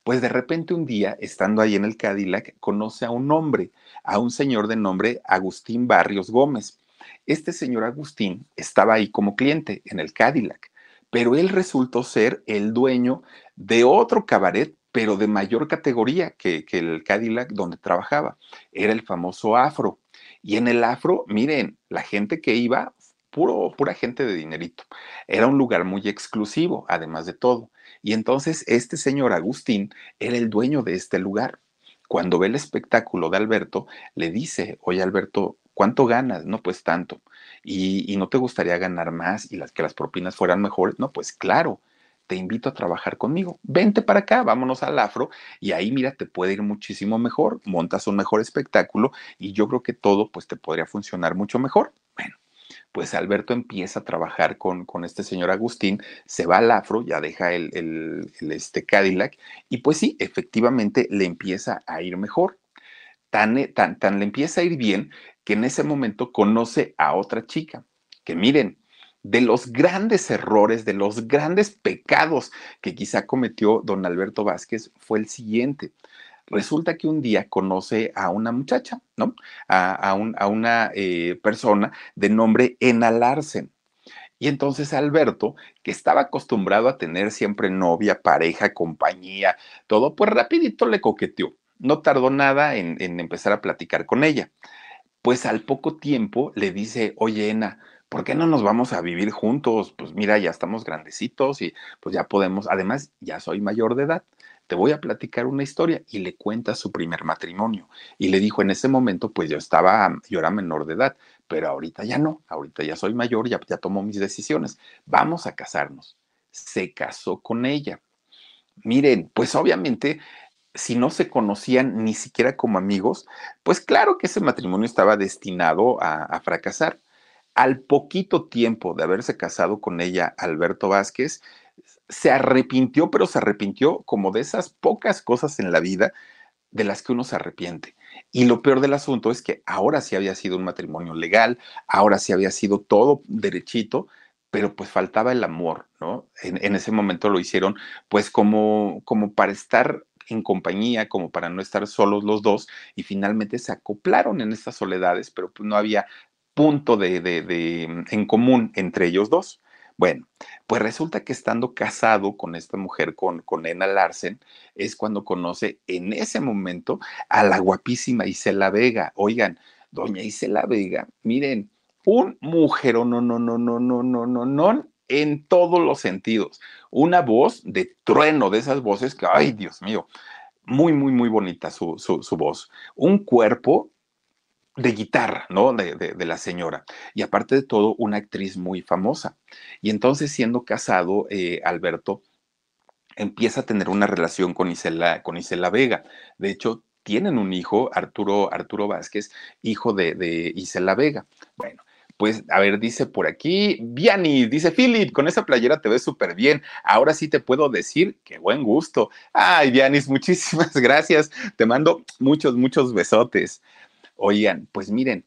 Pues de repente un día, estando ahí en el Cadillac, conoce a un hombre, a un señor de nombre Agustín Barrios Gómez. Este señor Agustín estaba ahí como cliente en el Cadillac, pero él resultó ser el dueño de otro cabaret, pero de mayor categoría que, que el Cadillac donde trabajaba. Era el famoso Afro. Y en el afro, miren, la gente que iba, puro, pura gente de dinerito. Era un lugar muy exclusivo, además de todo. Y entonces este señor Agustín era el dueño de este lugar. Cuando ve el espectáculo de Alberto, le dice, oye Alberto, ¿cuánto ganas? No, pues tanto. ¿Y, no te gustaría ganar más y las que las propinas fueran mejores? No, pues claro te invito a trabajar conmigo. Vente para acá, vámonos al afro y ahí mira, te puede ir muchísimo mejor, montas un mejor espectáculo y yo creo que todo pues te podría funcionar mucho mejor. Bueno, pues Alberto empieza a trabajar con, con este señor Agustín, se va al afro, ya deja el, el, este Cadillac y pues sí, efectivamente le empieza a ir mejor. Tan, tan, tan le empieza a ir bien que en ese momento conoce a otra chica, que miren, de los grandes errores, de los grandes pecados que quizá cometió don Alberto Vázquez fue el siguiente. Resulta que un día conoce a una muchacha, ¿no? A, una eh, persona de nombre Ena Larsen. Y entonces Alberto, que estaba acostumbrado a tener siempre novia, pareja, compañía, todo, pues rapidito le coqueteó. No tardó nada en, en empezar a platicar con ella. Pues al poco tiempo le dice, oye, Ena, ¿por qué no nos vamos a vivir juntos? Pues mira, ya estamos grandecitos y pues ya podemos, además ya soy mayor de edad, te voy a platicar una historia y le cuenta su primer matrimonio. Y le dijo, en ese momento pues yo estaba, yo era menor de edad, pero ahorita ya no, ahorita ya soy mayor, ya, ya tomo mis decisiones, vamos a casarnos. Se casó con ella. Miren, pues obviamente si no se conocían ni siquiera como amigos, pues claro que ese matrimonio estaba destinado a, a fracasar. Al poquito tiempo de haberse casado con ella, Alberto Vázquez, se arrepintió, pero se arrepintió como de esas pocas cosas en la vida de las que uno se arrepiente. Y lo peor del asunto es que ahora sí había sido un matrimonio legal, ahora sí había sido todo derechito, pero pues faltaba el amor, ¿no? En, en ese momento lo hicieron pues como, como para estar en compañía, como para no estar solos los dos, y finalmente se acoplaron en estas soledades, pero pues no había punto de, de, de, en común entre ellos dos. Bueno, pues resulta que estando casado con esta mujer, con, con Ena Larsen, es cuando conoce en ese momento a la guapísima Isela Vega. Oigan, doña Isela Vega, miren, un mujer, no, no, no, no, no, no, no, no, en todos los sentidos. Una voz de trueno, de esas voces que, ay, Dios mío, muy, muy, muy bonita su, su, su voz. Un cuerpo de guitarra, ¿no? De, de, la señora. Y aparte de todo, una actriz muy famosa. Y entonces, siendo casado, eh, Alberto empieza a tener una relación con Isela, con Isela Vega. De hecho, tienen un hijo, Arturo, Arturo Vázquez, hijo de, de Isela Vega. Bueno, pues, a ver, dice por aquí, Viani, dice Philip, con esa playera te ves súper bien. Ahora sí te puedo decir que buen gusto. Ay, Vianis, muchísimas gracias. Te mando muchos, muchos besotes. Oigan, pues miren,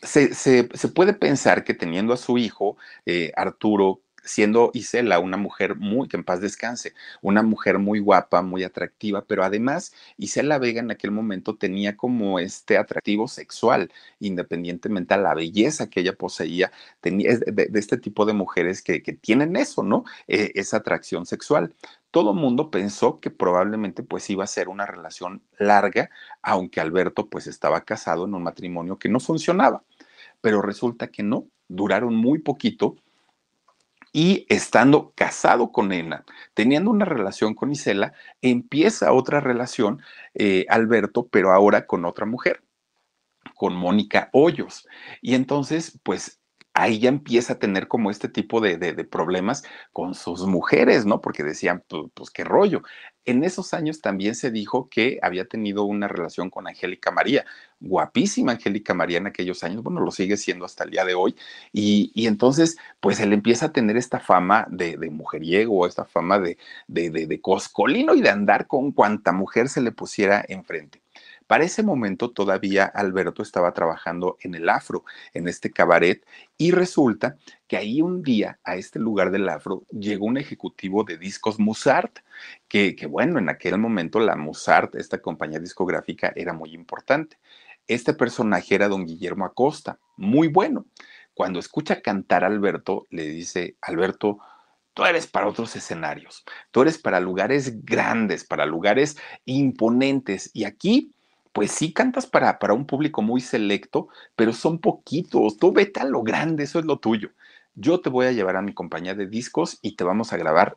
se, se, se, puede pensar que teniendo a su hijo, eh, Arturo, siendo Isela una mujer muy, que en paz descanse, una mujer muy guapa, muy atractiva, pero además Isela Vega en aquel momento tenía como este atractivo sexual, independientemente a la belleza que ella poseía, tenía de, este tipo de mujeres que, que tienen eso, ¿no? Eh, esa atracción sexual todo mundo pensó que probablemente pues iba a ser una relación larga, aunque Alberto pues estaba casado en un matrimonio que no funcionaba. Pero resulta que no, duraron muy poquito y estando casado con Ena, teniendo una relación con Isela, empieza otra relación eh, Alberto, pero ahora con otra mujer, con Mónica Hoyos. Y entonces pues ahí ya empieza a tener como este tipo de, problemas con sus mujeres, ¿no? Porque decían, pues, pues, qué rollo. En esos años también se dijo que había tenido una relación con Angélica María, guapísima Angélica María en aquellos años, bueno, lo sigue siendo hasta el día de hoy, y, entonces, pues él empieza a tener esta fama de, de mujeriego, esta fama de, de coscolino y de andar con cuanta mujer se le pusiera enfrente. Para ese momento todavía Alberto estaba trabajando en el Afro, en este cabaret, y resulta que ahí un día a este lugar del Afro llegó un ejecutivo de discos Musart, que, que bueno, en aquel momento la Musart, esta compañía discográfica, era muy importante. Este personaje era don Guillermo Acosta, muy bueno. Cuando escucha cantar a Alberto, le dice, Alberto, tú eres para otros escenarios, tú eres para lugares grandes, para lugares imponentes, y aquí pues sí cantas para, para un público muy selecto, pero son poquitos. Tú vete a lo grande, eso es lo tuyo. Yo te voy a llevar a mi compañía de discos y te vamos a grabar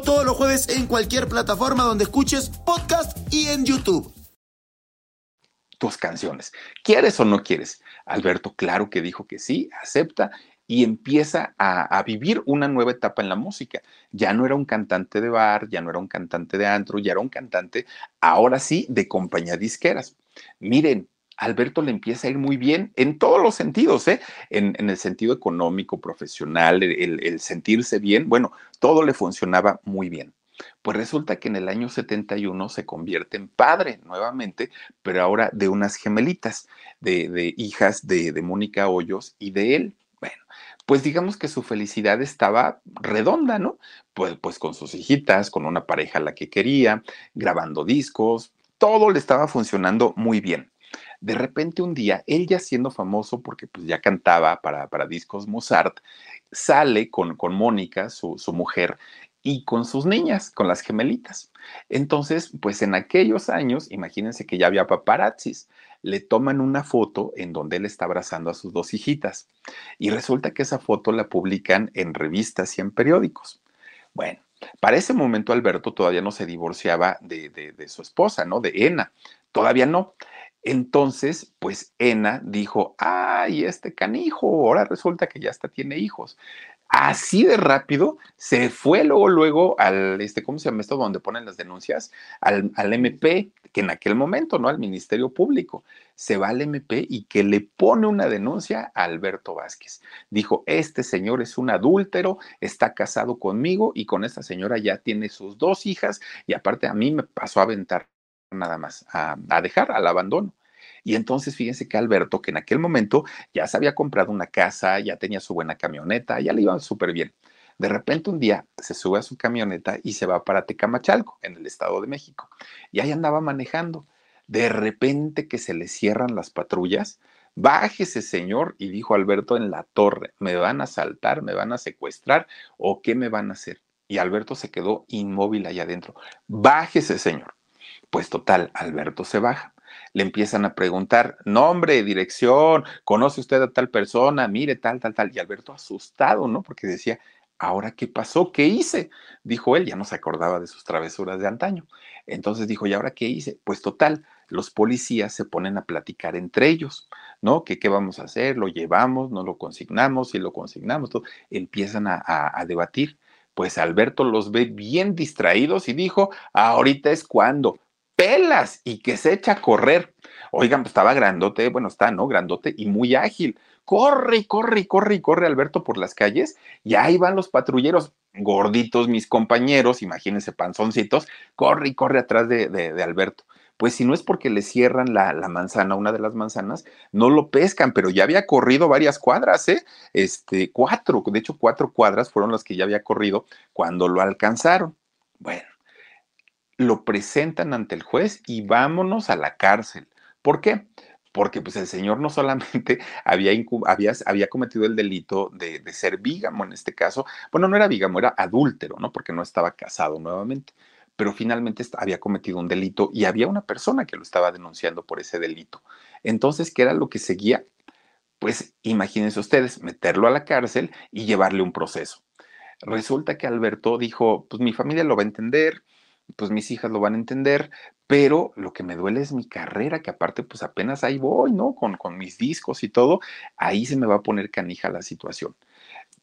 todos los jueves en cualquier plataforma donde escuches podcast y en YouTube. Tus canciones. ¿Quieres o no quieres? Alberto, claro que dijo que sí, acepta y empieza a, a, vivir una nueva etapa en la música. Ya no era un cantante de bar, ya no era un cantante de antro, ya era un cantante, ahora sí, de compañía disqueras. Miren, Alberto le empieza a ir muy bien en todos los sentidos, ¿eh? en, el sentido económico, profesional, el, el, sentirse bien, bueno, todo le funcionaba muy bien. Pues resulta que en el año 71 se convierte en padre nuevamente, pero ahora de unas gemelitas, de, de hijas de, de Mónica Hoyos y de él. Bueno, pues digamos que su felicidad estaba redonda, ¿no? Pues, pues con sus hijitas, con una pareja a la que quería, grabando discos, todo le estaba funcionando muy bien de repente un día, él ya siendo famoso porque pues ya cantaba para, para discos Mozart, sale con, con Mónica, su, su mujer, y con sus niñas, con las gemelitas. Entonces, pues en aquellos años, imagínense que ya había paparazzis, le toman una foto en donde él está abrazando a sus dos hijitas y resulta que esa foto la publican en revistas y en periódicos. Bueno, para ese momento Alberto todavía no se divorciaba de, de, de su esposa, ¿no? De Ena, todavía no. Entonces, pues Ena dijo, ay, este canijo, ahora resulta que ya hasta tiene hijos. así de rápido se fue luego, luego al, este, ¿cómo se llama esto? Donde ponen las denuncias, al, al, MP, que en aquel momento, ¿no? Al Ministerio Público. Se va al MP y que le pone una denuncia a Alberto Vázquez. Dijo, este señor es un adúltero, está casado conmigo y con esta señora ya tiene sus dos hijas y aparte a mí me pasó a aventar nada más, a, dejar al abandono. Y entonces fíjense que Alberto, que en aquel momento ya se había comprado una casa, ya tenía su buena camioneta, ya le iba súper bien. De repente un día se sube a su camioneta y se va para Tecamachalco, en el Estado de México. Y ahí andaba manejando. De repente que se le cierran las patrullas, bájese señor, y dijo Alberto en la torre, me van a asaltar, me van a secuestrar o qué me van a hacer. Y Alberto se quedó inmóvil allá adentro. Bájese señor. Pues total, Alberto se baja le empiezan a preguntar, nombre, dirección, conoce usted a tal persona, mire, tal, tal, tal. Y Alberto asustado, ¿no? Porque decía, ¿ahora qué pasó? ¿Qué hice? Dijo él, ya no se acordaba de sus travesuras de antaño. Entonces dijo, ¿y ahora qué hice? Pues total, los policías se ponen a platicar entre ellos, ¿no? ¿Qué, vamos a hacer? ¿Lo llevamos? ¿No lo consignamos? Si lo consignamos, todo. empiezan a, a, a debatir. Pues Alberto los ve bien distraídos y dijo, ahorita es cuando, pelas y que se echa a correr. Oigan, pues estaba grandote, bueno, está, ¿no? Grandote y muy ágil. Corre y corre y corre y corre Alberto por las calles y ahí van los patrulleros, gorditos mis compañeros, imagínense panzoncitos, corre y corre atrás de, de, de Alberto. Pues si no es porque le cierran la, la, manzana, una de las manzanas, no lo pescan, pero ya había corrido varias cuadras, ¿eh? Este, cuatro, de hecho cuatro cuadras fueron las que ya había corrido cuando lo alcanzaron. Bueno, lo presentan ante el juez y vámonos a la cárcel. ¿Por qué? Porque pues el señor no solamente había, había, cometido el delito de, de, ser vígamo en este caso, bueno, no era vígamo, era adúltero, ¿no? Porque no estaba casado nuevamente, pero finalmente había cometido un delito y había una persona que lo estaba denunciando por ese delito. Entonces, ¿qué era lo que seguía? Pues imagínense ustedes, meterlo a la cárcel y llevarle un proceso. Resulta que Alberto dijo, pues mi familia lo va a entender, pues mis hijas lo van a entender, pero lo que me duele es mi carrera, que aparte pues apenas ahí voy, ¿no? Con, con mis discos y todo, ahí se me va a poner canija la situación.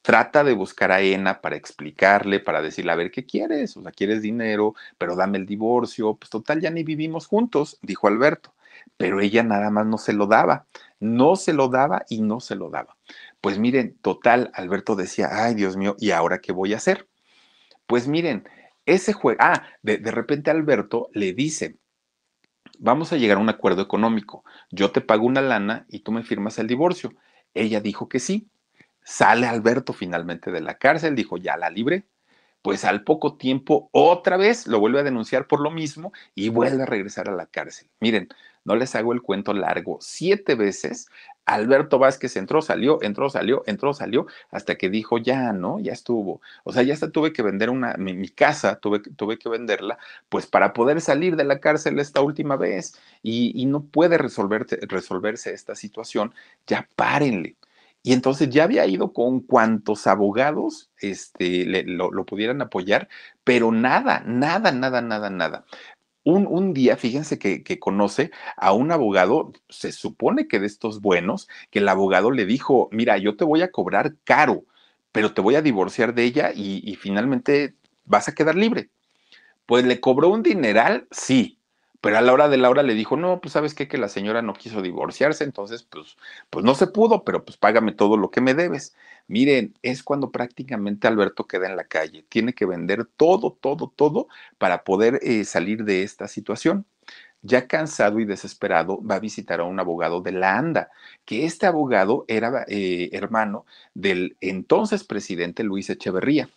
Trata de buscar a Ena para explicarle, para decirle, a ver, ¿qué quieres? O sea, quieres dinero, pero dame el divorcio. Pues total, ya ni vivimos juntos, dijo Alberto. Pero ella nada más no se lo daba, no se lo daba y no se lo daba. Pues miren, total, Alberto decía, ay Dios mío, ¿y ahora qué voy a hacer? Pues miren, ese juego, ah, de, de repente Alberto le dice, vamos a llegar a un acuerdo económico, yo te pago una lana y tú me firmas el divorcio. Ella dijo que sí. Sale Alberto finalmente de la cárcel, dijo, ya la libre. Pues al poco tiempo otra vez lo vuelve a denunciar por lo mismo y vuelve a regresar a la cárcel. Miren, no les hago el cuento largo, siete veces Alberto Vázquez entró, salió, entró, salió, entró, salió, hasta que dijo, ya, ¿no? Ya estuvo. O sea, ya hasta tuve que vender una, mi, casa, tuve, tuve que venderla, pues para poder salir de la cárcel esta última vez. Y, no puede resolverse, resolverse esta situación, ya párenle. Y entonces ya había ido con cuantos abogados este, le, lo, pudieran apoyar, pero nada, nada, nada, nada, nada. Un, un, día, fíjense que, que, conoce a un abogado, se supone que de estos buenos, que el abogado le dijo, mira, yo te voy a cobrar caro, pero te voy a divorciar de ella y, y finalmente vas a quedar libre. Pues le cobró un dineral, sí, pero a la hora de la hora le dijo, no, pues sabes qué, que la señora no quiso divorciarse, entonces pues, pues no se pudo, pero pues págame todo lo que me debes. Miren, es cuando prácticamente Alberto queda en la calle, tiene que vender todo, todo, todo para poder eh, salir de esta situación. Ya cansado y desesperado, va a visitar a un abogado de la ANDA, que este abogado era eh, hermano del entonces presidente Luis Echeverría.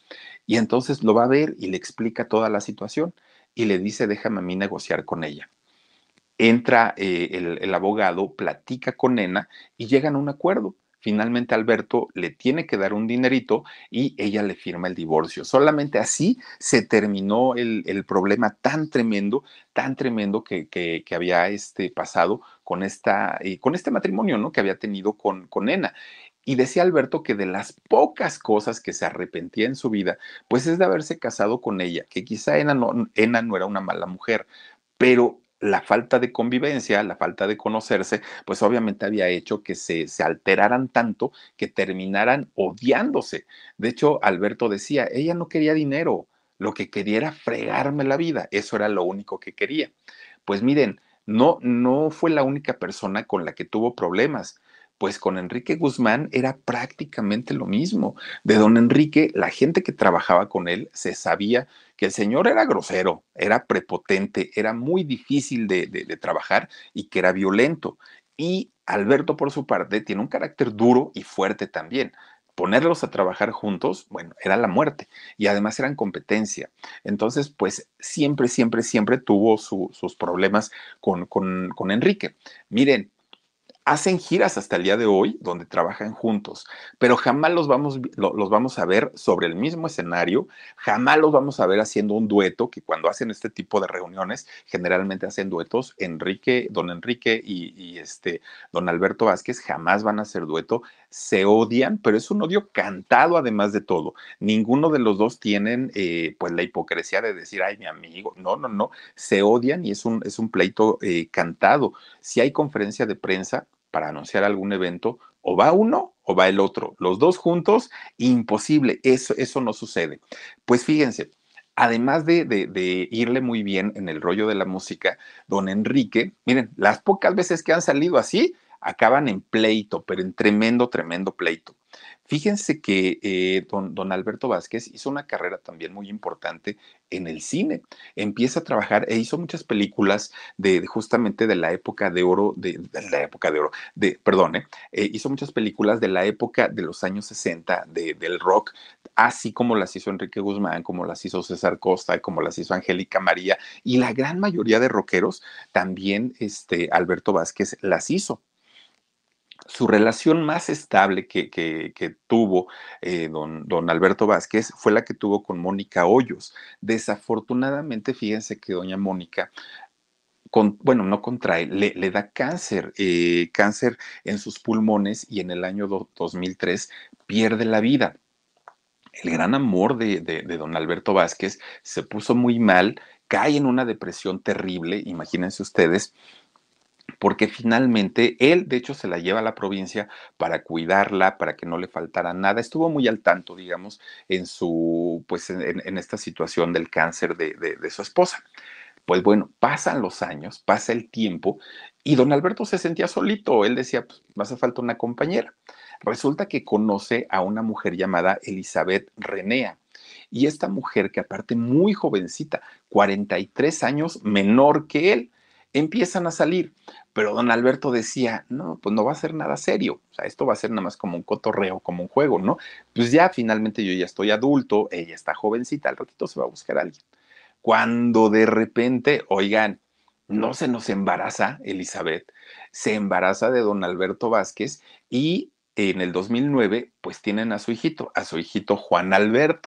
Y entonces lo va a ver y le explica toda la situación y le dice, déjame a mí negociar con ella. Entra eh, el, el, abogado, platica con Nena y llegan a un acuerdo. Finalmente Alberto le tiene que dar un dinerito y ella le firma el divorcio. Solamente así se terminó el, el problema tan tremendo, tan tremendo que, que, había este, pasado con, esta, eh, con este matrimonio ¿no? que había tenido con, con Nena. Y decía Alberto que de las pocas cosas que se arrepentía en su vida, pues es de haberse casado con ella, que quizá Ena no, Ena no era una mala mujer, pero la falta de convivencia, la falta de conocerse, pues obviamente había hecho que se, se, alteraran tanto que terminaran odiándose. De hecho, Alberto decía, ella no quería dinero, lo que quería era fregarme la vida, eso era lo único que quería. Pues miren, no, no fue la única persona con la que tuvo problemas pues con Enrique Guzmán era prácticamente lo mismo. De don Enrique, la gente que trabajaba con él se sabía que el señor era grosero, era prepotente, era muy difícil de, trabajar y que era violento. Y Alberto, por su parte, tiene un carácter duro y fuerte también ponerlos a trabajar juntos, bueno, era la muerte y además eran competencia. Entonces, pues siempre, siempre, siempre tuvo sus problemas con, con, con Enrique. Miren, hacen giras hasta el día de hoy donde trabajan juntos, pero jamás los vamos, los vamos a ver sobre el mismo escenario, jamás los vamos a ver haciendo un dueto, que cuando hacen este tipo de reuniones generalmente hacen duetos, Enrique, don Enrique y, este, don Alberto Vázquez jamás van a hacer dueto, se odian, pero es un odio cantado además de todo. Ninguno de los dos tienen eh, pues la hipocresía de decir, ay, mi amigo, no, no, no, se odian y es un, es un pleito eh, cantado. Si hay conferencia de prensa, para anunciar algún evento, o va uno o va el otro. Los dos juntos, imposible, eso, eso no sucede. Pues fíjense, además de, de, irle muy bien en el rollo de la música, don Enrique, miren, las pocas veces que han salido así, acaban en pleito, pero en tremendo, tremendo pleito. Fíjense que eh, don, Alberto Vázquez hizo una carrera también muy importante en el cine. Empieza a trabajar e hizo muchas películas de, justamente de la época de oro, de, la época de oro, de, perdón, eh, hizo muchas películas de la época de los años 60 del rock, así como las hizo Enrique Guzmán, como las hizo César Costa, como las hizo Angélica María, y la gran mayoría de rockeros también este, Alberto Vázquez las hizo su relación más estable que, tuvo eh, don, don, Alberto Vázquez fue la que tuvo con Mónica Hoyos. Desafortunadamente, fíjense que doña Mónica con, bueno, no contrae, le, le da cáncer, eh, cáncer en sus pulmones y en el año 2003 pierde la vida. El gran amor de, de, don Alberto Vázquez se puso muy mal, cae en una depresión terrible, imagínense ustedes, porque finalmente él, de hecho, se la lleva a la provincia para cuidarla, para que no le faltara nada. Estuvo muy al tanto, digamos, en su, pues, en, esta situación del cáncer de, su esposa. Pues bueno, pasan los años, pasa el tiempo y don Alberto se sentía solito. Él decía, pues me hace falta una compañera. Resulta que conoce a una mujer llamada Elizabeth Renea. Y esta mujer, que aparte muy jovencita, 43 años menor que él, empiezan a salir. Pero don Alberto decía, no, pues no va a ser nada serio, o sea, esto va a ser nada más como un cotorreo, como un juego, ¿no? Pues ya finalmente yo ya estoy adulto, ella está jovencita, al ratito se va a buscar a alguien. Cuando de repente, oigan, no se nos embaraza Elizabeth, se embaraza de don Alberto Vázquez y en el 2009, pues tienen a su hijito, a su hijito Juan Alberto.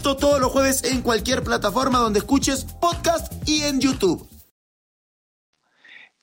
Esto todos los jueves en cualquier plataforma donde escuches podcast y en YouTube.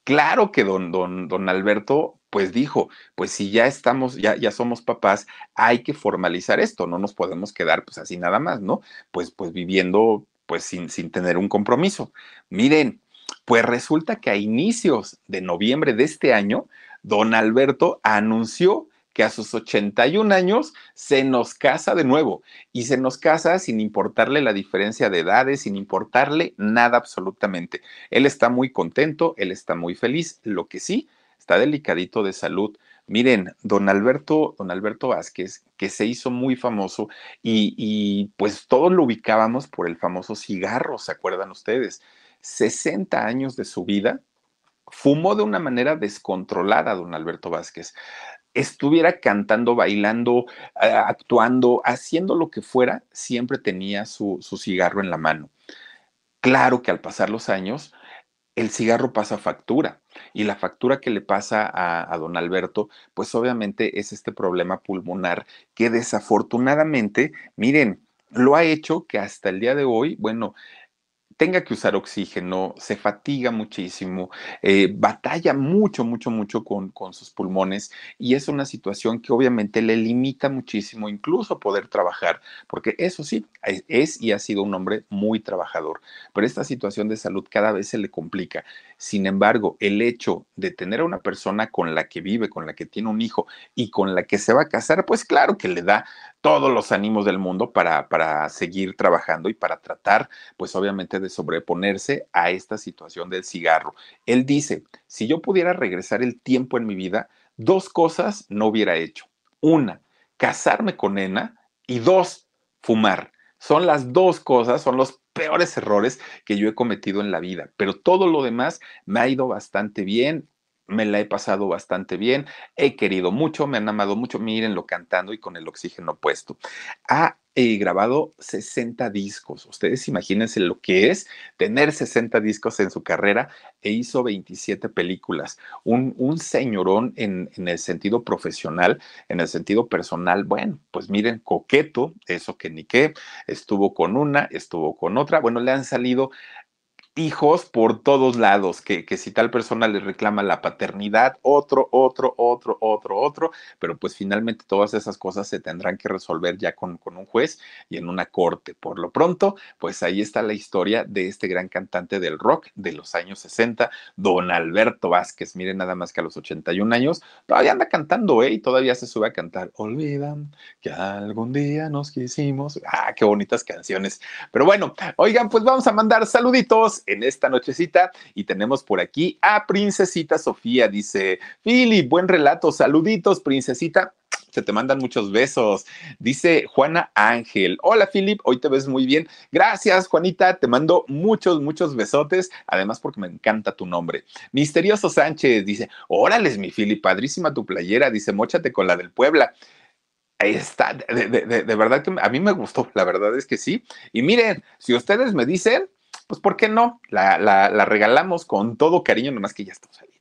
Claro que don, don, don Alberto pues dijo, pues si ya estamos, ya, ya somos papás, hay que formalizar esto, no nos podemos quedar pues así nada más, ¿no? Pues, pues viviendo pues sin, sin tener un compromiso. Miren, pues resulta que a inicios de noviembre de este año, don Alberto anunció que a sus 81 años se nos casa de nuevo y se nos casa sin importarle la diferencia de edades, sin importarle nada absolutamente. Él está muy contento, él está muy feliz, lo que sí, está delicadito de salud. Miren, don Alberto, don Alberto Vázquez, que se hizo muy famoso y, y pues todos lo ubicábamos por el famoso cigarro, ¿se acuerdan ustedes? 60 años de su vida, fumó de una manera descontrolada don Alberto Vázquez estuviera cantando, bailando, actuando, haciendo lo que fuera, siempre tenía su, cigarro en la mano. Claro que al pasar los años, el cigarro pasa factura y la factura que le pasa a, a, don Alberto, pues obviamente es este problema pulmonar que desafortunadamente, miren, lo ha hecho que hasta el día de hoy, bueno, tenga que usar oxígeno, se fatiga muchísimo, eh, batalla mucho, mucho, mucho con, con, sus pulmones y es una situación que obviamente le limita muchísimo incluso poder trabajar, porque eso sí, es y ha sido un hombre muy trabajador, pero esta situación de salud cada vez se le complica. Sin embargo, el hecho de tener a una persona con la que vive, con la que tiene un hijo y con la que se va a casar, pues claro que le da todos los ánimos del mundo para, para seguir trabajando y para tratar, pues obviamente, de sobreponerse a esta situación del cigarro. Él dice, si yo pudiera regresar el tiempo en mi vida, dos cosas no hubiera hecho. Una, casarme con Nena y dos, fumar. Son las dos cosas, son los peores errores que yo he cometido en la vida, pero todo lo demás me ha ido bastante bien me la he pasado bastante bien, he querido mucho, me han amado mucho, mírenlo cantando y con el oxígeno puesto. Ha eh, grabado 60 discos, ustedes imagínense lo que es tener 60 discos en su carrera e hizo 27 películas, un, un señorón en, en el sentido profesional, en el sentido personal, bueno, pues miren, coqueto, eso que ni qué, estuvo con una, estuvo con otra, bueno, le han salido hijos por todos lados, que, que, si tal persona le reclama la paternidad, otro, otro, otro, otro, otro, pero pues finalmente todas esas cosas se tendrán que resolver ya con, con un juez y en una corte. Por lo pronto, pues ahí está la historia de este gran cantante del rock de los años 60, don Alberto Vázquez. Miren nada más que a los 81 años, todavía anda cantando, ¿eh? Y todavía se sube a cantar. Olvidan que algún día nos quisimos. Ah, qué bonitas canciones. Pero bueno, oigan, pues vamos a mandar saluditos en esta nochecita y tenemos por aquí a Princesita Sofía. Dice, Philip, buen relato, saluditos, Princesita se te mandan muchos besos. Dice Juana Ángel, hola Philip, hoy te ves muy bien. Gracias Juanita, te mando muchos, muchos besotes, además porque me encanta tu nombre. Misterioso Sánchez dice, órales mi Philip, padrísima tu playera, dice, mochate con la del Puebla. Ahí está, de, de, verdad que a mí me gustó, la verdad es que sí. Y miren, si ustedes me dicen, pues ¿por qué no? La, la, la regalamos con todo cariño, nomás que ya está usadita.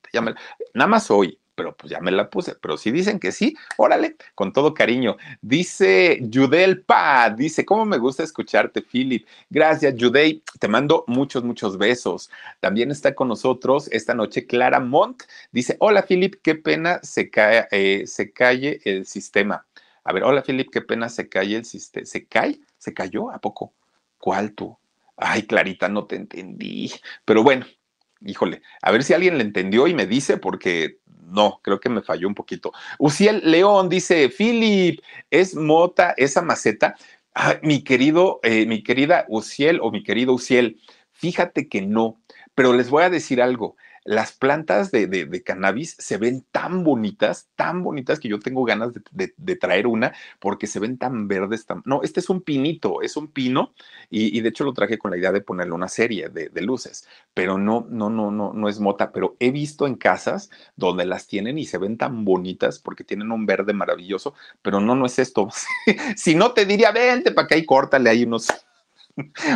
Nada más hoy, pero pues ya me la puse. Pero si dicen que sí, órale, con todo cariño. Dice Judel Pa, dice, ¿cómo me gusta escucharte, Philip? Gracias, Judey. Te mando muchos, muchos besos. También está con nosotros esta noche Clara Mont. Dice, hola, Philip, qué pena se, cae, eh, se calle el sistema. A ver, hola, Philip, qué pena se calle el sistema. ¿Se cae? ¿Se cayó? ¿A poco? ¿Cuál tú? Ay, Clarita, no te entendí. Pero bueno, híjole, a ver si alguien le entendió y me dice, porque no, creo que me falló un poquito. Uciel León dice, Philip, ¿es mota esa maceta? Ay, mi querido, eh, mi querida Uciel o mi querido Uciel, fíjate que no, pero les voy a decir algo las plantas de, de, cannabis se ven tan bonitas, tan bonitas que yo tengo ganas de, traer una porque se ven tan verdes. Tan... No, este es un pinito, es un pino y, y, de hecho lo traje con la idea de ponerle una serie de, luces, pero no, no, no, no, no es mota, pero he visto en casas donde las tienen y se ven tan bonitas porque tienen un verde maravilloso, pero no, no es esto. si no te diría, vente para acá y córtale ahí unos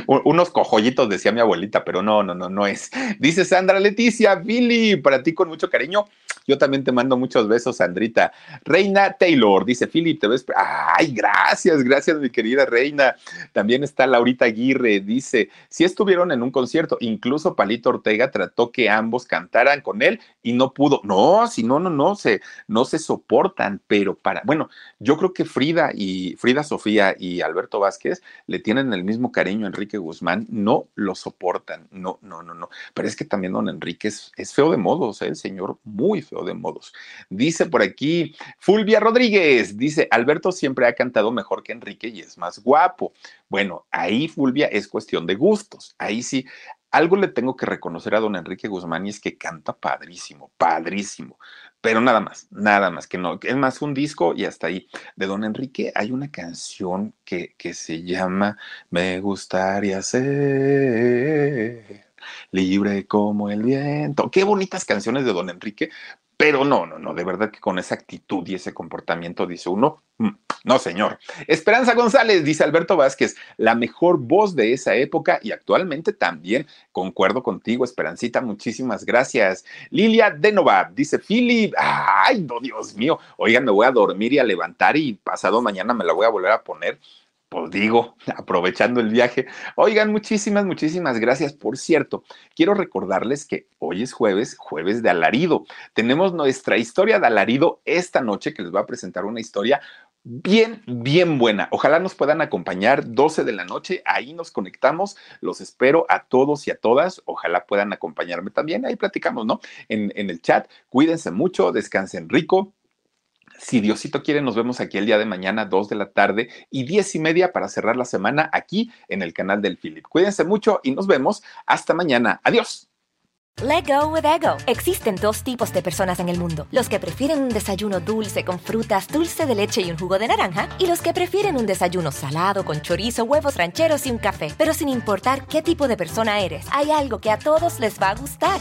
unos cojollitos, decía mi abuelita, pero no, no, no, no es. Dice Sandra Leticia, Billy, para ti con mucho cariño. Yo también te mando muchos besos, Sandrita. Reina Taylor, dice Philip, te ves. Ay, gracias, gracias, mi querida Reina. También está Laurita Aguirre, dice: Si estuvieron en un concierto, incluso Palito Ortega trató que ambos cantaran con él y no pudo. No, si no, no, no, se, no se soportan, pero para. Bueno, yo creo que Frida y Frida Sofía y Alberto Vázquez le tienen el mismo cariño Enrique Guzmán, no lo soportan, no, no, no, no. Pero es que también don Enrique es, es feo de modos, ¿eh? el señor muy feo de modos. Dice por aquí Fulvia Rodríguez, dice, Alberto siempre ha cantado mejor que Enrique y es más guapo. Bueno, ahí Fulvia es cuestión de gustos, ahí sí. Algo le tengo que reconocer a don Enrique Guzmán y es que canta padrísimo, padrísimo pero nada más, nada más que no. Es más un disco y hasta ahí. De Don Enrique hay una canción que, que se llama Me gustaría ser libre como el viento. Qué bonitas canciones de Don Enrique, Pero no, no, no, de verdad que con esa actitud y ese comportamiento dice uno, mm, no señor. Esperanza González, dice Alberto Vázquez, la mejor voz de esa época y actualmente también concuerdo contigo, Esperancita, muchísimas gracias. Lilia Denova, dice Philip, ay, no, Dios mío, oigan, me voy a dormir y a levantar y pasado mañana me la voy a volver a poner pues digo, aprovechando el viaje. Oigan, muchísimas, muchísimas gracias. Por cierto, quiero recordarles que hoy es jueves, jueves de alarido. Tenemos nuestra historia de alarido esta noche que les voy a presentar una historia bien, bien buena. Ojalá nos puedan acompañar 12 de la noche. Ahí nos conectamos. Los espero a todos y a todas. Ojalá puedan acompañarme también. Ahí platicamos, ¿no? En, en el chat. Cuídense mucho, descansen rico si Diosito quiere, nos vemos aquí el día de mañana, 2 de la tarde y 10 y media para cerrar la semana aquí en el canal del Philip. Cuídense mucho y nos vemos hasta mañana. Adiós. Let go with ego. Existen dos tipos de personas en el mundo: los que prefieren un desayuno dulce con frutas, dulce de leche y un jugo de naranja, y los que prefieren un desayuno salado con chorizo, huevos rancheros y un café. Pero sin importar qué tipo de persona eres, hay algo que a todos les va a gustar.